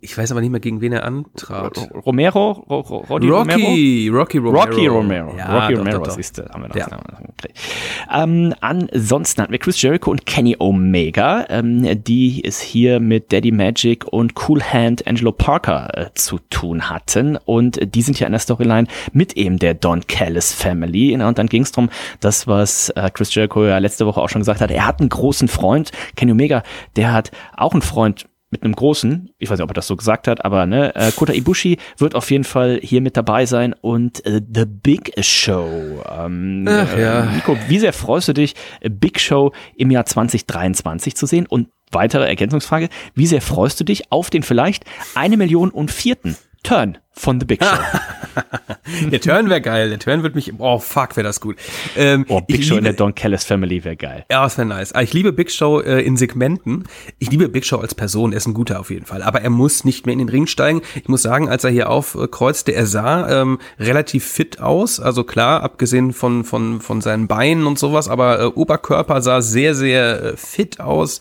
Ich weiß aber nicht mehr, gegen wen er antrat. Romero? Ro, Ro, Roddy Romero? Rocky, Rocky Romero. Rocky Romero. Ja, Rocky doch, Romero, siehst du, haben wir das. Ja. Ähm, ansonsten hatten wir Chris Jericho und Kenny Omega, ähm, die es hier mit Daddy Magic und Cool Hand Angelo Parker äh, zu tun hatten. Und die sind ja in der Storyline mit eben der Don Callis Family. Und dann ging es darum, das, was äh, Chris Jericho ja letzte Woche auch schon gesagt hat, er hat einen großen Freund. Kenny Omega, der hat auch einen Freund mit einem großen, ich weiß nicht, ob er das so gesagt hat, aber ne, äh, Kota Ibushi wird auf jeden Fall hier mit dabei sein und äh, The Big Show. Ähm, Ach, ja. äh, Nico, wie sehr freust du dich, äh, Big Show im Jahr 2023 zu sehen? Und weitere Ergänzungsfrage, wie sehr freust du dich auf den vielleicht eine Million und vierten Turn von The Big Show. *laughs* der Turn wäre geil. Der Turn wird mich, oh fuck, wäre das gut. Ähm, oh, Big Show in der liebe- Don Callis Family wäre geil. Ja, das wäre nice. Ah, Ich liebe Big Show äh, in Segmenten. Ich liebe Big Show als Person, er ist ein guter auf jeden Fall. Aber er muss nicht mehr in den Ring steigen. Ich muss sagen, als er hier aufkreuzte, er sah ähm, relativ fit aus. Also klar, abgesehen von, von, von seinen Beinen und sowas, aber äh, Oberkörper sah sehr, sehr äh, fit aus.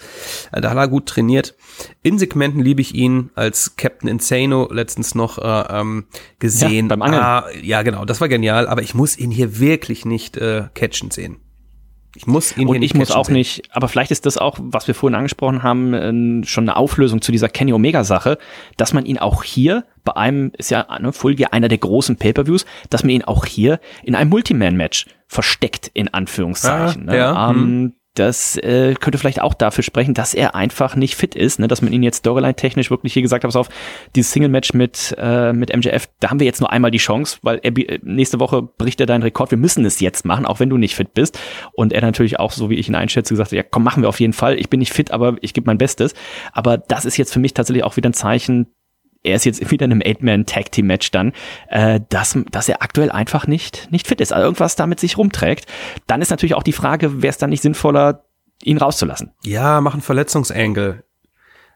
Äh, da hat er gut trainiert. In Segmenten liebe ich ihn als Captain Insano letztens noch äh, ähm, gesehen. Ja, beim Angeln. Ah, ja, genau, das war genial. Aber ich muss ihn hier wirklich nicht äh, catchen sehen. Ich muss ihn hier Und nicht ich muss auch sehen. nicht, aber vielleicht ist das auch, was wir vorhin angesprochen haben, äh, schon eine Auflösung zu dieser Kenny Omega Sache, dass man ihn auch hier bei einem, ist ja ne, Full Gear einer der großen Pay-Per-Views, dass man ihn auch hier in einem Multiman-Match versteckt, in Anführungszeichen. Ah, ne? ja, ähm, das äh, könnte vielleicht auch dafür sprechen, dass er einfach nicht fit ist, ne? dass man ihn jetzt Storyline-technisch wirklich hier gesagt hat, pass auf, dieses Single-Match mit, äh, mit MJF, da haben wir jetzt nur einmal die Chance, weil er, bi- nächste Woche bricht er deinen Rekord, wir müssen es jetzt machen, auch wenn du nicht fit bist. Und er natürlich auch, so wie ich ihn einschätze, gesagt hat, ja komm, machen wir auf jeden Fall, ich bin nicht fit, aber ich gebe mein Bestes. Aber das ist jetzt für mich tatsächlich auch wieder ein Zeichen, er ist jetzt wieder in einem Eight-Man-Tag-Team-Match dann, äh, dass, dass er aktuell einfach nicht, nicht fit ist, also irgendwas damit sich rumträgt. Dann ist natürlich auch die Frage, wäre es dann nicht sinnvoller, ihn rauszulassen? Ja, mach einen Verletzungsengel.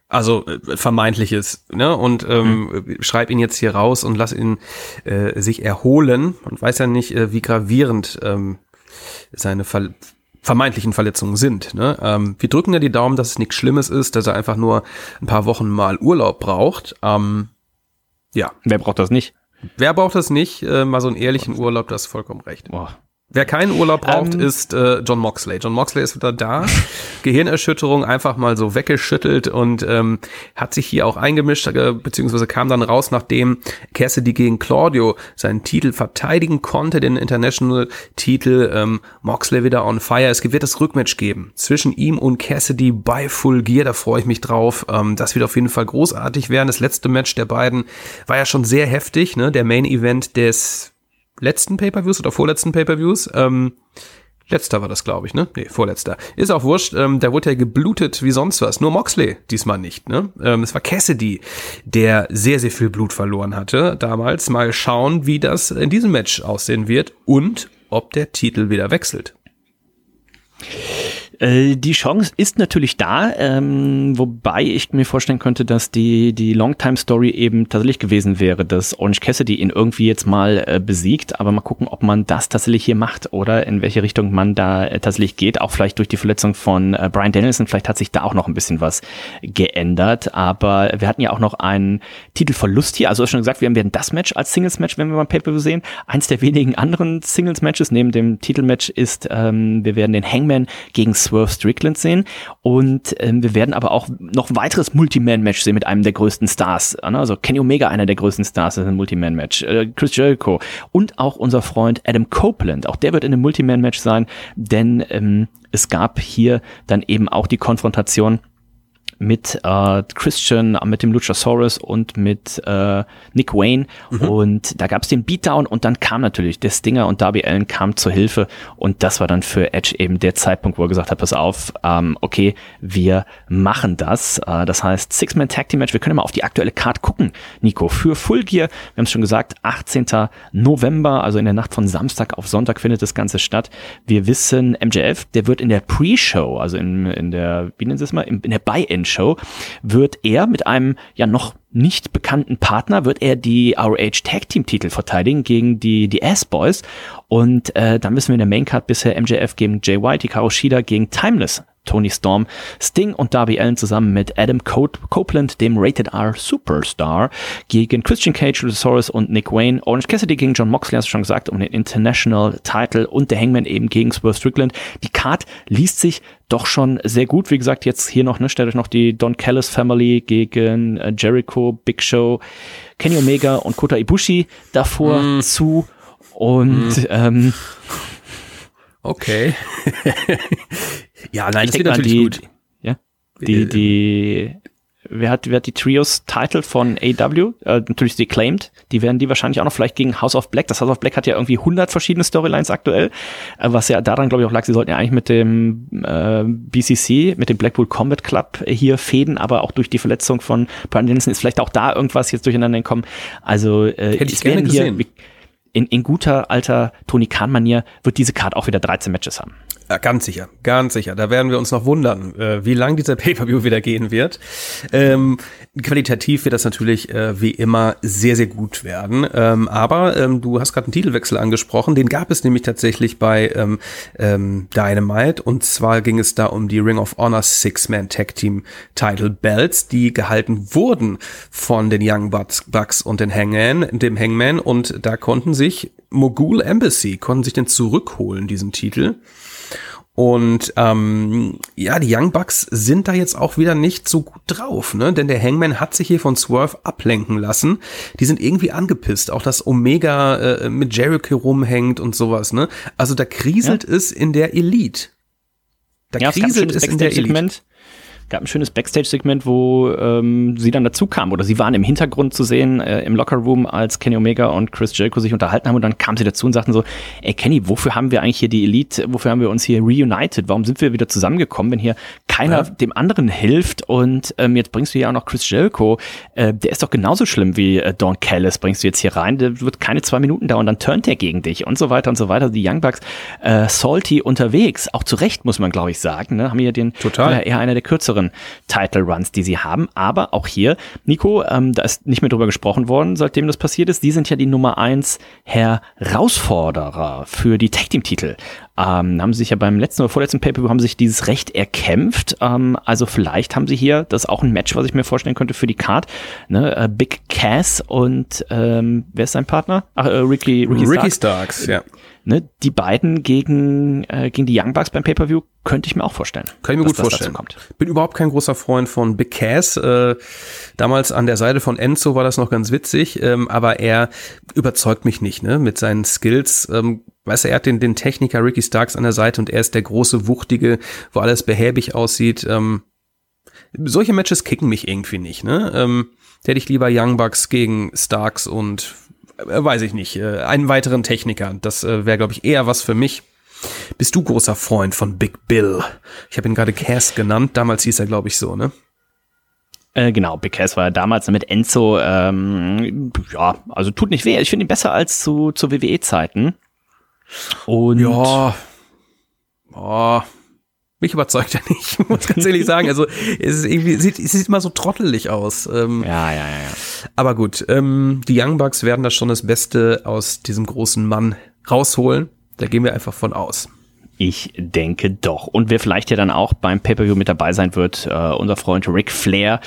Also äh, vermeintliches, ne? Und ähm, schreib ihn jetzt hier raus und lass ihn äh, sich erholen. Man weiß ja nicht, äh, wie gravierend ähm, seine Ver vermeintlichen Verletzungen sind. Ne? Ähm, wir drücken ja die Daumen, dass es nichts Schlimmes ist, dass er einfach nur ein paar Wochen mal Urlaub braucht. Ähm, ja, Wer braucht das nicht? wer braucht das nicht? Äh, mal so einen ehrlichen Urlaub, das ist vollkommen recht. Boah. Wer keinen Urlaub braucht, Ähm. ist äh, John Moxley. John Moxley ist wieder da. *laughs* Gehirnerschütterung einfach mal so weggeschüttelt und ähm, hat sich hier auch eingemischt, äh, beziehungsweise kam dann raus, nachdem Cassidy gegen Claudio seinen Titel verteidigen konnte, den International-Titel. Ähm, Moxley wieder on fire. Es wird das Rückmatch geben zwischen ihm und Cassidy bei Full Gear. Da freue ich mich drauf. Ähm, das wird auf jeden Fall großartig werden. Das letzte Match der beiden war ja schon sehr heftig. Ne? Der Main-Event des letzten Pay-Per-Views oder vorletzten Pay-Per-Views. Ähm, letzter war das, glaube ich, ne? Nee, vorletzter. Ist auch wurscht. Ähm, da wurde ja geblutet wie sonst was. Nur Moxley diesmal nicht, ne? Ähm, es war Cassidy, der sehr, sehr viel Blut verloren hatte damals. Mal schauen, wie das in diesem Match aussehen wird und ob der Titel wieder wechselt. Äh, die Chance ist natürlich da, ähm, wobei ich mir vorstellen könnte, dass die, die Longtime-Story eben tatsächlich gewesen wäre, dass Orange Cassidy ihn irgendwie jetzt mal äh, besiegt, aber mal gucken, ob man das tatsächlich hier macht oder in welche Richtung man da äh, tatsächlich geht, auch vielleicht durch die Verletzung von äh, Brian Danielson, vielleicht hat sich da auch noch ein bisschen was geändert, aber wir hatten ja auch noch einen Titelverlust hier, also hast schon gesagt, wir werden das Match als Singles-Match, wenn wir beim Pay-Per-View sehen, eins der wenigen anderen Singles-Matches neben dem Titelmatch ist, ähm, wir werden den Hangman gegen Swerve Strickland sehen. Und ähm, wir werden aber auch noch weiteres Multiman-Match sehen mit einem der größten Stars, ne? also Kenny Omega, einer der größten Stars, ist ein Multiman-Match, äh, Chris Jericho und auch unser Freund Adam Copeland, auch der wird in einem Multiman-Match sein, denn ähm, es gab hier dann eben auch die Konfrontation mit äh, Christian, mit dem Luchasaurus und mit äh, Nick Wayne. Und da gab es den Beatdown und dann kam natürlich der Stinger und Darby Allen kam zur Hilfe. Und das war dann für Edge eben der Zeitpunkt, wo er gesagt hat, pass auf, ähm, okay, wir machen das. Äh, das heißt, Six-Man Tag Team Match, wir können mal auf die aktuelle Card gucken, Nico. Für Full Gear, wir haben es schon gesagt, 18. November, also in der Nacht von Samstag auf Sonntag findet das Ganze statt. Wir wissen, MJF, der wird in der Pre-Show, also in, in der, wie nennen Sie es mal, in, in der Buy-In-Show, wird er mit einem ja noch nicht bekannten Partner, wird er die ROH Tag Team Titel verteidigen gegen die, die Ass-Boys. Und äh, dann wissen wir in der Maincard bisher MJF gegen Jay White, Hikaru Shida gegen Timeless. Tony Storm, Sting und Darby Allen zusammen mit Adam Copeland, dem Rated R Superstar, gegen Christian Cage, Luchasaurus und Nick Wayne. Orange Cassidy gegen John Moxley, hast du schon gesagt, um den International Title und der Hangman eben gegen Swerve Strickland. Die Card liest sich doch schon sehr gut. Wie gesagt, jetzt hier noch, ne, stellt euch noch die Don Callis Family gegen äh, Jericho, Big Show, Kenny Omega und Kota Ibushi davor zu. Und ähm, Okay. *laughs* ja, nein, ich das denke wird natürlich die, gut. ja, die, die wer hat, wer hat die Trios-Title von AW? Äh, natürlich die Claimed. Die werden die wahrscheinlich auch noch vielleicht gegen House of Black. Das House of Black hat ja irgendwie 100 verschiedene Storylines aktuell, äh, was ja daran, glaube ich, auch lag, sie sollten ja eigentlich mit dem äh, BCC, mit dem Blackpool Combat Club hier fäden, aber auch durch die Verletzung von Brian Dennison ist vielleicht auch da irgendwas jetzt durcheinander gekommen. Also äh, Hätte ich gerne werden hier gesehen. In, in guter alter Tony Khan-Manier wird diese Card auch wieder 13 Matches haben. Ja, ganz sicher, ganz sicher. Da werden wir uns noch wundern, äh, wie lang dieser *laughs* Pay-Per-View wieder gehen wird. Ähm, qualitativ wird das natürlich äh, wie immer sehr, sehr gut werden. Ähm, aber ähm, du hast gerade einen Titelwechsel angesprochen. Den gab es nämlich tatsächlich bei ähm, ähm, Dynamite. Und zwar ging es da um die Ring of Honor Six-Man Tag Team Title Belts, die gehalten wurden von den Young Bucks, Bucks und den Hangman, dem Hangman. Und da konnten sich Mogul Embassy, konnten sich den zurückholen, diesen Titel. Und ähm, ja, die Young Bucks sind da jetzt auch wieder nicht so gut drauf, ne? Denn der Hangman hat sich hier von Swerve ablenken lassen. Die sind irgendwie angepisst. Auch dass Omega äh, mit Jericho rumhängt und sowas, ne? Also da kriselt es in der Elite. Da Ja, es kriselt schönes es in der Elite. Gab ein schönes Backstage-Segment, wo ähm, sie dann dazu kamen oder sie waren im Hintergrund zu sehen äh, im Locker-Room, als Kenny Omega und Chris Jericho sich unterhalten haben und dann kamen sie dazu und sagten so, ey Kenny, wofür haben wir eigentlich hier die Elite, wofür haben wir uns hier reunited, warum sind wir wieder zusammengekommen, wenn hier keiner dem anderen hilft und ähm, jetzt bringst du ja auch noch Chris Jericho, äh, der ist doch genauso schlimm wie äh, Don Callis, bringst du jetzt hier rein, der wird keine zwei Minuten dauern, dann turnt er gegen dich und so weiter und so weiter. Die Young Bucks äh, salty unterwegs, auch zu Recht muss man glaube ich sagen, ne? haben hier den Total. ja eher einer der kürzeren Title Runs, die sie haben. Aber auch hier, Nico, ähm, da ist nicht mehr drüber gesprochen worden, seitdem das passiert ist. Die sind ja die Nummer eins Herausforderer für die Tag Team Titel. Ähm, haben sie sich ja beim letzten oder vorletzten Pay-Per-View haben sich dieses Recht erkämpft. Ähm, also vielleicht haben sie hier, das auch ein Match, was ich mir vorstellen könnte für die Card. Ne? Äh, Big Cass und ähm, wer ist sein Partner? Ach, äh, Ricky, Ricky, Ricky Starks. Starks, ja. Ne? Die beiden gegen, äh, gegen die Young Bucks beim Pay-Per-View könnte ich mir auch vorstellen. Kann ich mir gut vorstellen. Bin überhaupt kein großer Freund von Big Cass. Äh, damals an der Seite von Enzo war das noch ganz witzig, ähm, aber er überzeugt mich nicht, ne? Mit seinen Skills. Ähm, weißt du, er hat den, den Techniker Ricky Starks an der Seite und er ist der große, wuchtige, wo alles behäbig aussieht. Ähm, solche Matches kicken mich irgendwie nicht, ne? Ähm, hätte ich lieber Young Bucks gegen Starks und äh, weiß ich nicht, äh, einen weiteren Techniker. Das äh, wäre, glaube ich, eher was für mich. Bist du großer Freund von Big Bill? Ich habe ihn gerade Cass genannt. Damals hieß er, glaube ich, so, ne? Äh, genau, Big Cass war ja damals mit Enzo, ähm, ja, also tut nicht weh. Ich finde ihn besser als zu, zu WWE-Zeiten. Und Ja. Oh. Mich überzeugt er nicht, *laughs* muss ganz ehrlich sagen. Also es ist irgendwie, sieht, es sieht immer so trottelig aus. Ähm, ja, ja, ja, ja. Aber gut, ähm, die Young Bucks werden da schon das Beste aus diesem großen Mann rausholen. Da gehen wir einfach von aus. Ich denke doch. Und wer vielleicht ja dann auch beim Pay-Per-View mit dabei sein wird, äh, unser Freund Ric Flair,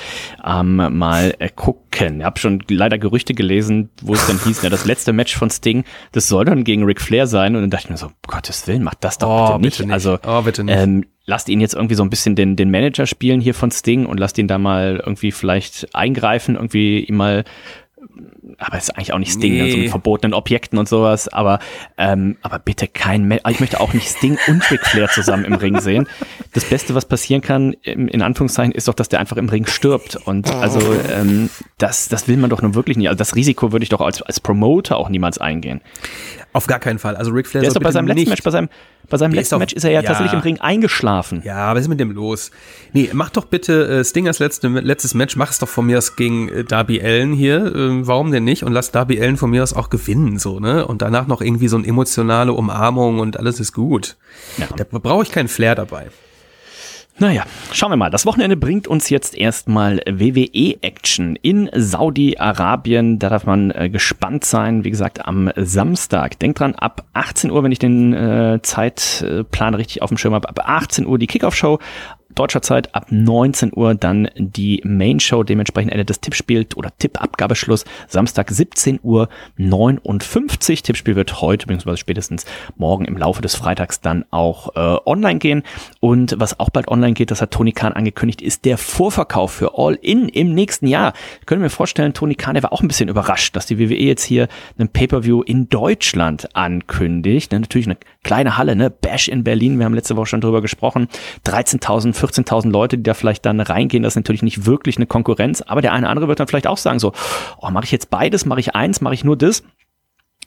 ähm, mal äh, gucken. Ich habe schon leider Gerüchte gelesen, wo es dann hieß, ja, das letzte Match von Sting, das soll dann gegen Ric Flair sein. Und dann dachte ich mir so, um Gottes Willen, macht das doch Oh, bitte, nicht. bitte nicht. Also, Oh, bitte nicht. Ähm, lasst ihn jetzt irgendwie so ein bisschen den, den Manager spielen hier von Sting und lasst ihn da mal irgendwie vielleicht eingreifen, irgendwie ihm mal aber es ist eigentlich auch nicht Sting, Nee. also mit verbotenen Objekten und sowas, aber, ähm, aber bitte kein, Ma ich möchte auch nicht Sting und Ric Flair zusammen im Ring sehen. Das Beste, was passieren kann, in Anführungszeichen, ist doch, dass der einfach im Ring stirbt und also, ähm, das, das will man doch nun wirklich nicht, also das Risiko würde ich doch als, als Promoter auch niemals eingehen. Auf gar keinen Fall. Also Ric Flair Der ist doch bei seinem letzten Match, bei seinem, bei seinem Der letzten doch- Match ist er ja, ja. tatsächlich im Ring eingeschlafen. Ja, was ist mit dem los? Nee, mach doch bitte äh, Sting als letzte, letztes Match, mach es doch von mir aus gegen äh, Darby Allen hier. Ähm, warum denn nicht? Und lass Darby Allen von mir aus auch gewinnen, so, ne? Und danach noch irgendwie so eine emotionale Umarmung und alles ist gut. Ja. Da brauche ich keinen Flair dabei. Naja, schauen wir mal. Das Wochenende bringt uns jetzt erstmal WWE-Action in Saudi-Arabien. Da darf man äh, gespannt sein. Wie gesagt, am Samstag. Denkt dran, ab 18 Uhr, wenn ich den äh, Zeitplan richtig auf dem Schirm habe, ab 18 Uhr die Kickoff-Show. Deutscher Zeit ab 19 Uhr dann die Main Show, dementsprechend endet das Tippspiel oder Tippabgabeschluss Samstag 17 Uhr 59. Tippspiel wird heute bzw. spätestens morgen im Laufe des Freitags dann auch äh, online gehen und was auch bald online geht, das hat Tony Khan angekündigt, ist der Vorverkauf für All In im nächsten Jahr. Ich könnte mir vorstellen, Tony Khan, der war auch ein bisschen überrascht, dass die WWE jetzt hier einen Pay-Per-View in Deutschland ankündigt. Ne, natürlich eine kleine Halle, ne? Bash in Berlin, wir haben letzte Woche schon drüber gesprochen. 13.000, 14.000 Leute, die da vielleicht dann reingehen, das ist natürlich nicht wirklich eine Konkurrenz, aber der eine oder andere wird dann vielleicht auch sagen so, oh, mache ich jetzt beides, mache ich eins, mache ich nur das?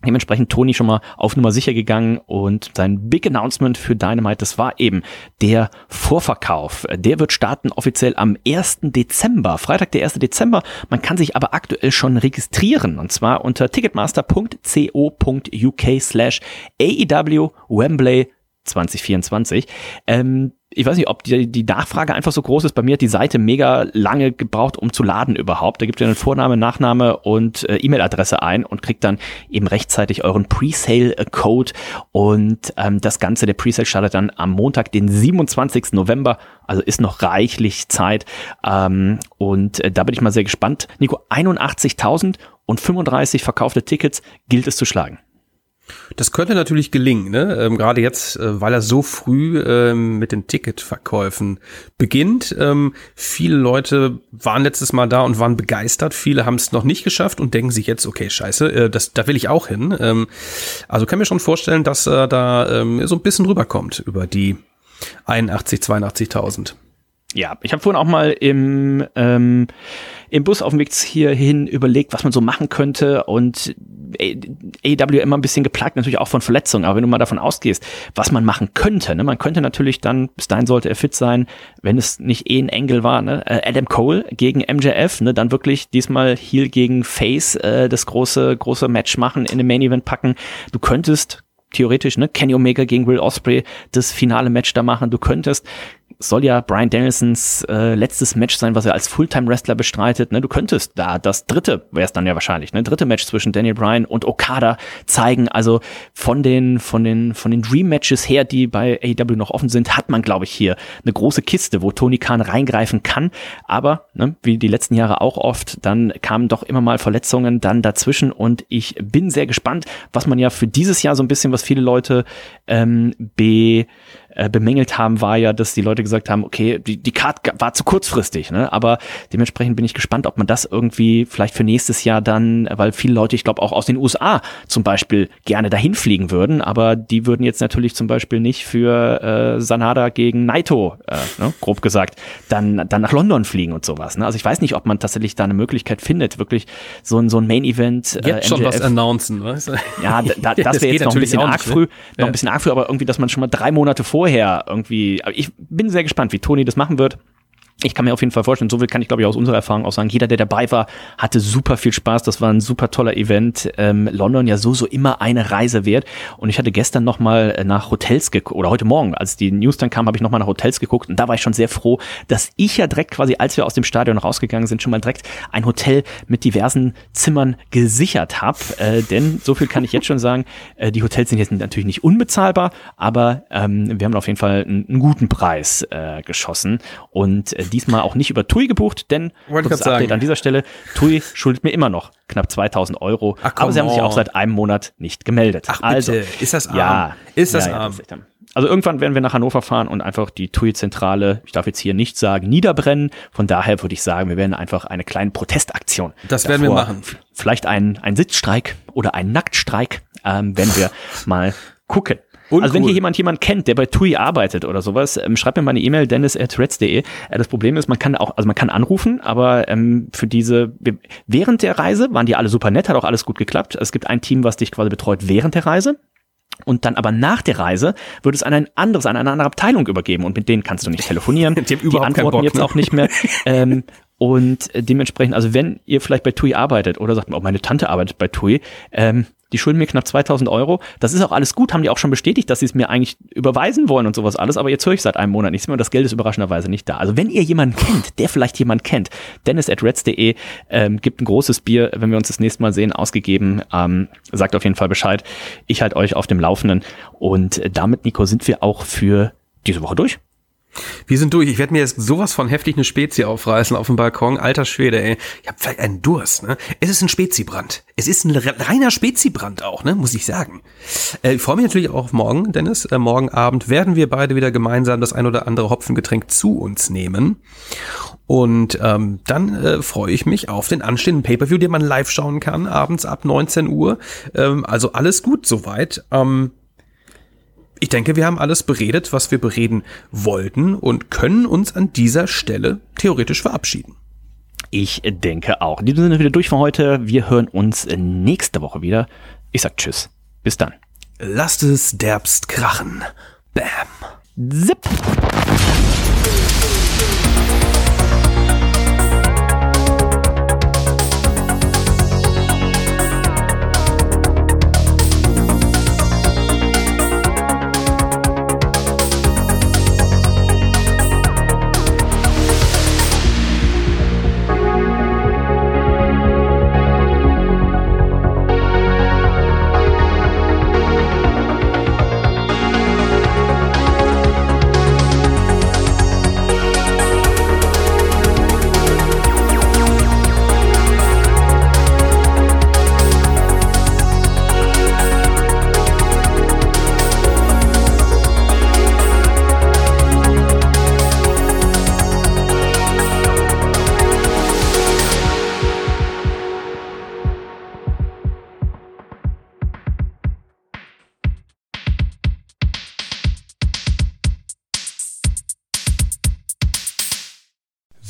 Dementsprechend Tony schon mal auf Nummer sicher gegangen und sein Big Announcement für Dynamite, das war eben der Vorverkauf. Der wird starten offiziell am 1. Dezember, Freitag der 1. Dezember. Man kann sich aber aktuell schon registrieren und zwar unter ticketmaster.co.uk slash AEW Wembley 2024. Ähm, ich weiß nicht, ob die, die Nachfrage einfach so groß ist. Bei mir hat die Seite mega lange gebraucht, um zu laden überhaupt. Da gibt ihr einen Vorname, Nachname und äh, E-Mail-Adresse ein und kriegt dann eben rechtzeitig euren Presale-Code. Und ähm, das Ganze, der Presale startet dann am Montag, den 27. November. Also ist noch reichlich Zeit. Ähm, und äh, da bin ich mal sehr gespannt. Nico, 81.000 und 35 verkaufte Tickets gilt es zu schlagen. Das könnte natürlich gelingen, ne? Ähm, gerade jetzt, äh, weil er so früh ähm, mit den Ticketverkäufen beginnt. Ähm, viele Leute waren letztes Mal da und waren begeistert. Viele haben es noch nicht geschafft und denken sich jetzt, okay, scheiße, äh, das, da will ich auch hin. Ähm, also kann mir schon vorstellen, dass er da ähm, so ein bisschen rüberkommt über die 81, 82.000. Ja, ich habe vorhin auch mal im, ähm, im Bus auf dem Weg hierhin überlegt, was man so machen könnte und AEW immer ein bisschen geplagt, natürlich auch von Verletzungen, aber wenn du mal davon ausgehst, was man machen könnte, ne, man könnte natürlich dann, bis dahin sollte er fit sein, wenn es nicht eh ein Engel war, ne, äh, Adam Cole gegen MJF, ne, dann wirklich diesmal Heel gegen Face äh, das große, große Match machen, in den Main Event packen. Du könntest theoretisch, ne, Kenny Omega gegen Will Osprey das finale Match da machen. Du könntest soll ja Brian Danielsons äh, letztes Match sein, was er als Fulltime-Wrestler bestreitet. Ne? Du könntest da das dritte, wäre es dann ja wahrscheinlich, ne? dritte Match zwischen Daniel Bryan und Okada zeigen. Also von den, von den, von den Dream-Matches her, die bei AEW noch offen sind, hat man, glaube ich, hier eine große Kiste, wo Tony Khan reingreifen kann. Aber, ne, wie die letzten Jahre auch oft, dann kamen doch immer mal Verletzungen dann dazwischen und ich bin sehr gespannt, was man ja für dieses Jahr so ein bisschen, was viele Leute ähm, be äh, bemängelt haben, war ja, dass die Leute gesagt haben, okay, die, die Card war zu kurzfristig, ne? aber dementsprechend bin ich gespannt, ob man das irgendwie vielleicht für nächstes Jahr dann, weil viele Leute, ich glaube auch aus den USA zum Beispiel gerne dahin fliegen würden, aber die würden jetzt natürlich zum Beispiel nicht für äh, Sanada gegen Naito, äh, ne, grob gesagt, dann, dann nach London fliegen und sowas. Ne? Also ich weiß nicht, ob man tatsächlich da eine Möglichkeit findet, wirklich so ein, so ein Main-Event. Äh, Jetzt schon was announcen, du? Ja, da, *laughs* das, das wäre jetzt noch ein bisschen arg früh, ne? noch ein bisschen arg früh, aber irgendwie, dass man schon mal drei Monate vor vorher irgendwie, ich bin sehr gespannt, wie Toni das machen wird ich kann mir auf jeden Fall vorstellen, so viel kann ich glaube ich aus unserer Erfahrung auch sagen. Jeder, der dabei war, hatte super viel Spaß. Das war ein super toller Event. Ähm, London ja so, so immer eine Reise wert. Und ich hatte gestern nochmal äh, nach Hotels geguckt, oder heute Morgen, als die News dann kam, habe ich nochmal nach Hotels geguckt. Und da war ich schon sehr froh, dass ich ja direkt quasi, als wir aus dem Stadion rausgegangen sind, schon mal direkt ein Hotel mit diversen Zimmern gesichert habe. Äh, denn so viel kann ich jetzt schon sagen, äh, die Hotels sind jetzt natürlich nicht unbezahlbar, aber ähm, wir haben auf jeden Fall einen, einen guten Preis äh, geschossen. Und äh, diesmal auch nicht über TUI gebucht, denn kurzes Update sagen. an dieser Stelle, TUI schuldet mir immer noch knapp 2000 Euro, Ach, aber sie haben sich auch seit einem Monat nicht gemeldet. Ach bitte, also, ist das arm? Ja, ist das ja, arm? Ja, also irgendwann werden wir nach Hannover fahren und einfach die TUI-Zentrale, ich darf jetzt hier nicht sagen, niederbrennen. Von daher würde ich sagen, wir werden einfach eine kleine Protestaktion. Das werden wir machen. Vielleicht ein, ein Sitzstreik oder ein Nacktstreik, ähm, wenn wir *laughs* mal gucken. Uncool. Also wenn hier jemand jemand kennt, der bei TUI arbeitet oder sowas, ähm, schreibt mir mal eine E-Mail, dennis.reds.de. Äh, das Problem ist, man kann auch, also man kann anrufen, aber ähm, für diese, während der Reise waren die alle super nett, hat auch alles gut geklappt. Es gibt ein Team, was dich quasi betreut während der Reise. Und dann aber nach der Reise wird es an ein anderes, an eine andere Abteilung übergeben und mit denen kannst du nicht telefonieren. *laughs* die, die antworten Bock, jetzt ne? auch nicht mehr. *laughs* ähm, und dementsprechend, also wenn ihr vielleicht bei TUI arbeitet oder sagt, oh, meine Tante arbeitet bei TUI, ähm, die schulden mir knapp 2000 Euro. Das ist auch alles gut, haben die auch schon bestätigt, dass sie es mir eigentlich überweisen wollen und sowas alles. Aber jetzt höre ich seit einem Monat nichts mehr und das Geld ist überraschenderweise nicht da. Also wenn ihr jemanden kennt, der vielleicht jemanden kennt, dennis at reds.de ähm, gibt ein großes Bier, wenn wir uns das nächste Mal sehen, ausgegeben. Ähm, sagt auf jeden Fall Bescheid. Ich halte euch auf dem Laufenden. Und damit, Nico, sind wir auch für diese Woche durch. Wir sind durch. Ich werde mir jetzt sowas von heftig eine Spezie aufreißen auf dem Balkon. Alter Schwede, ey. Ich habe vielleicht einen Durst, ne? Es ist ein Spezibrand. Es ist ein reiner Spezibrand auch, ne? Muss ich sagen. Äh, ich freue mich natürlich auch auf morgen, Dennis. Äh, morgen Abend werden wir beide wieder gemeinsam das ein oder andere Hopfengetränk zu uns nehmen. Und ähm, dann äh, freue ich mich auf den anstehenden Pay-Per-View, den man live schauen kann, abends ab 19 Uhr. Ähm, also alles gut soweit. Ähm, ich denke, wir haben alles beredet, was wir bereden wollten und können uns an dieser Stelle theoretisch verabschieden. Ich denke auch. In diesem Sinne wieder durch für heute. Wir hören uns nächste Woche wieder. Ich sag Tschüss. Bis dann. Lasst es derbst krachen. Bam. Zip.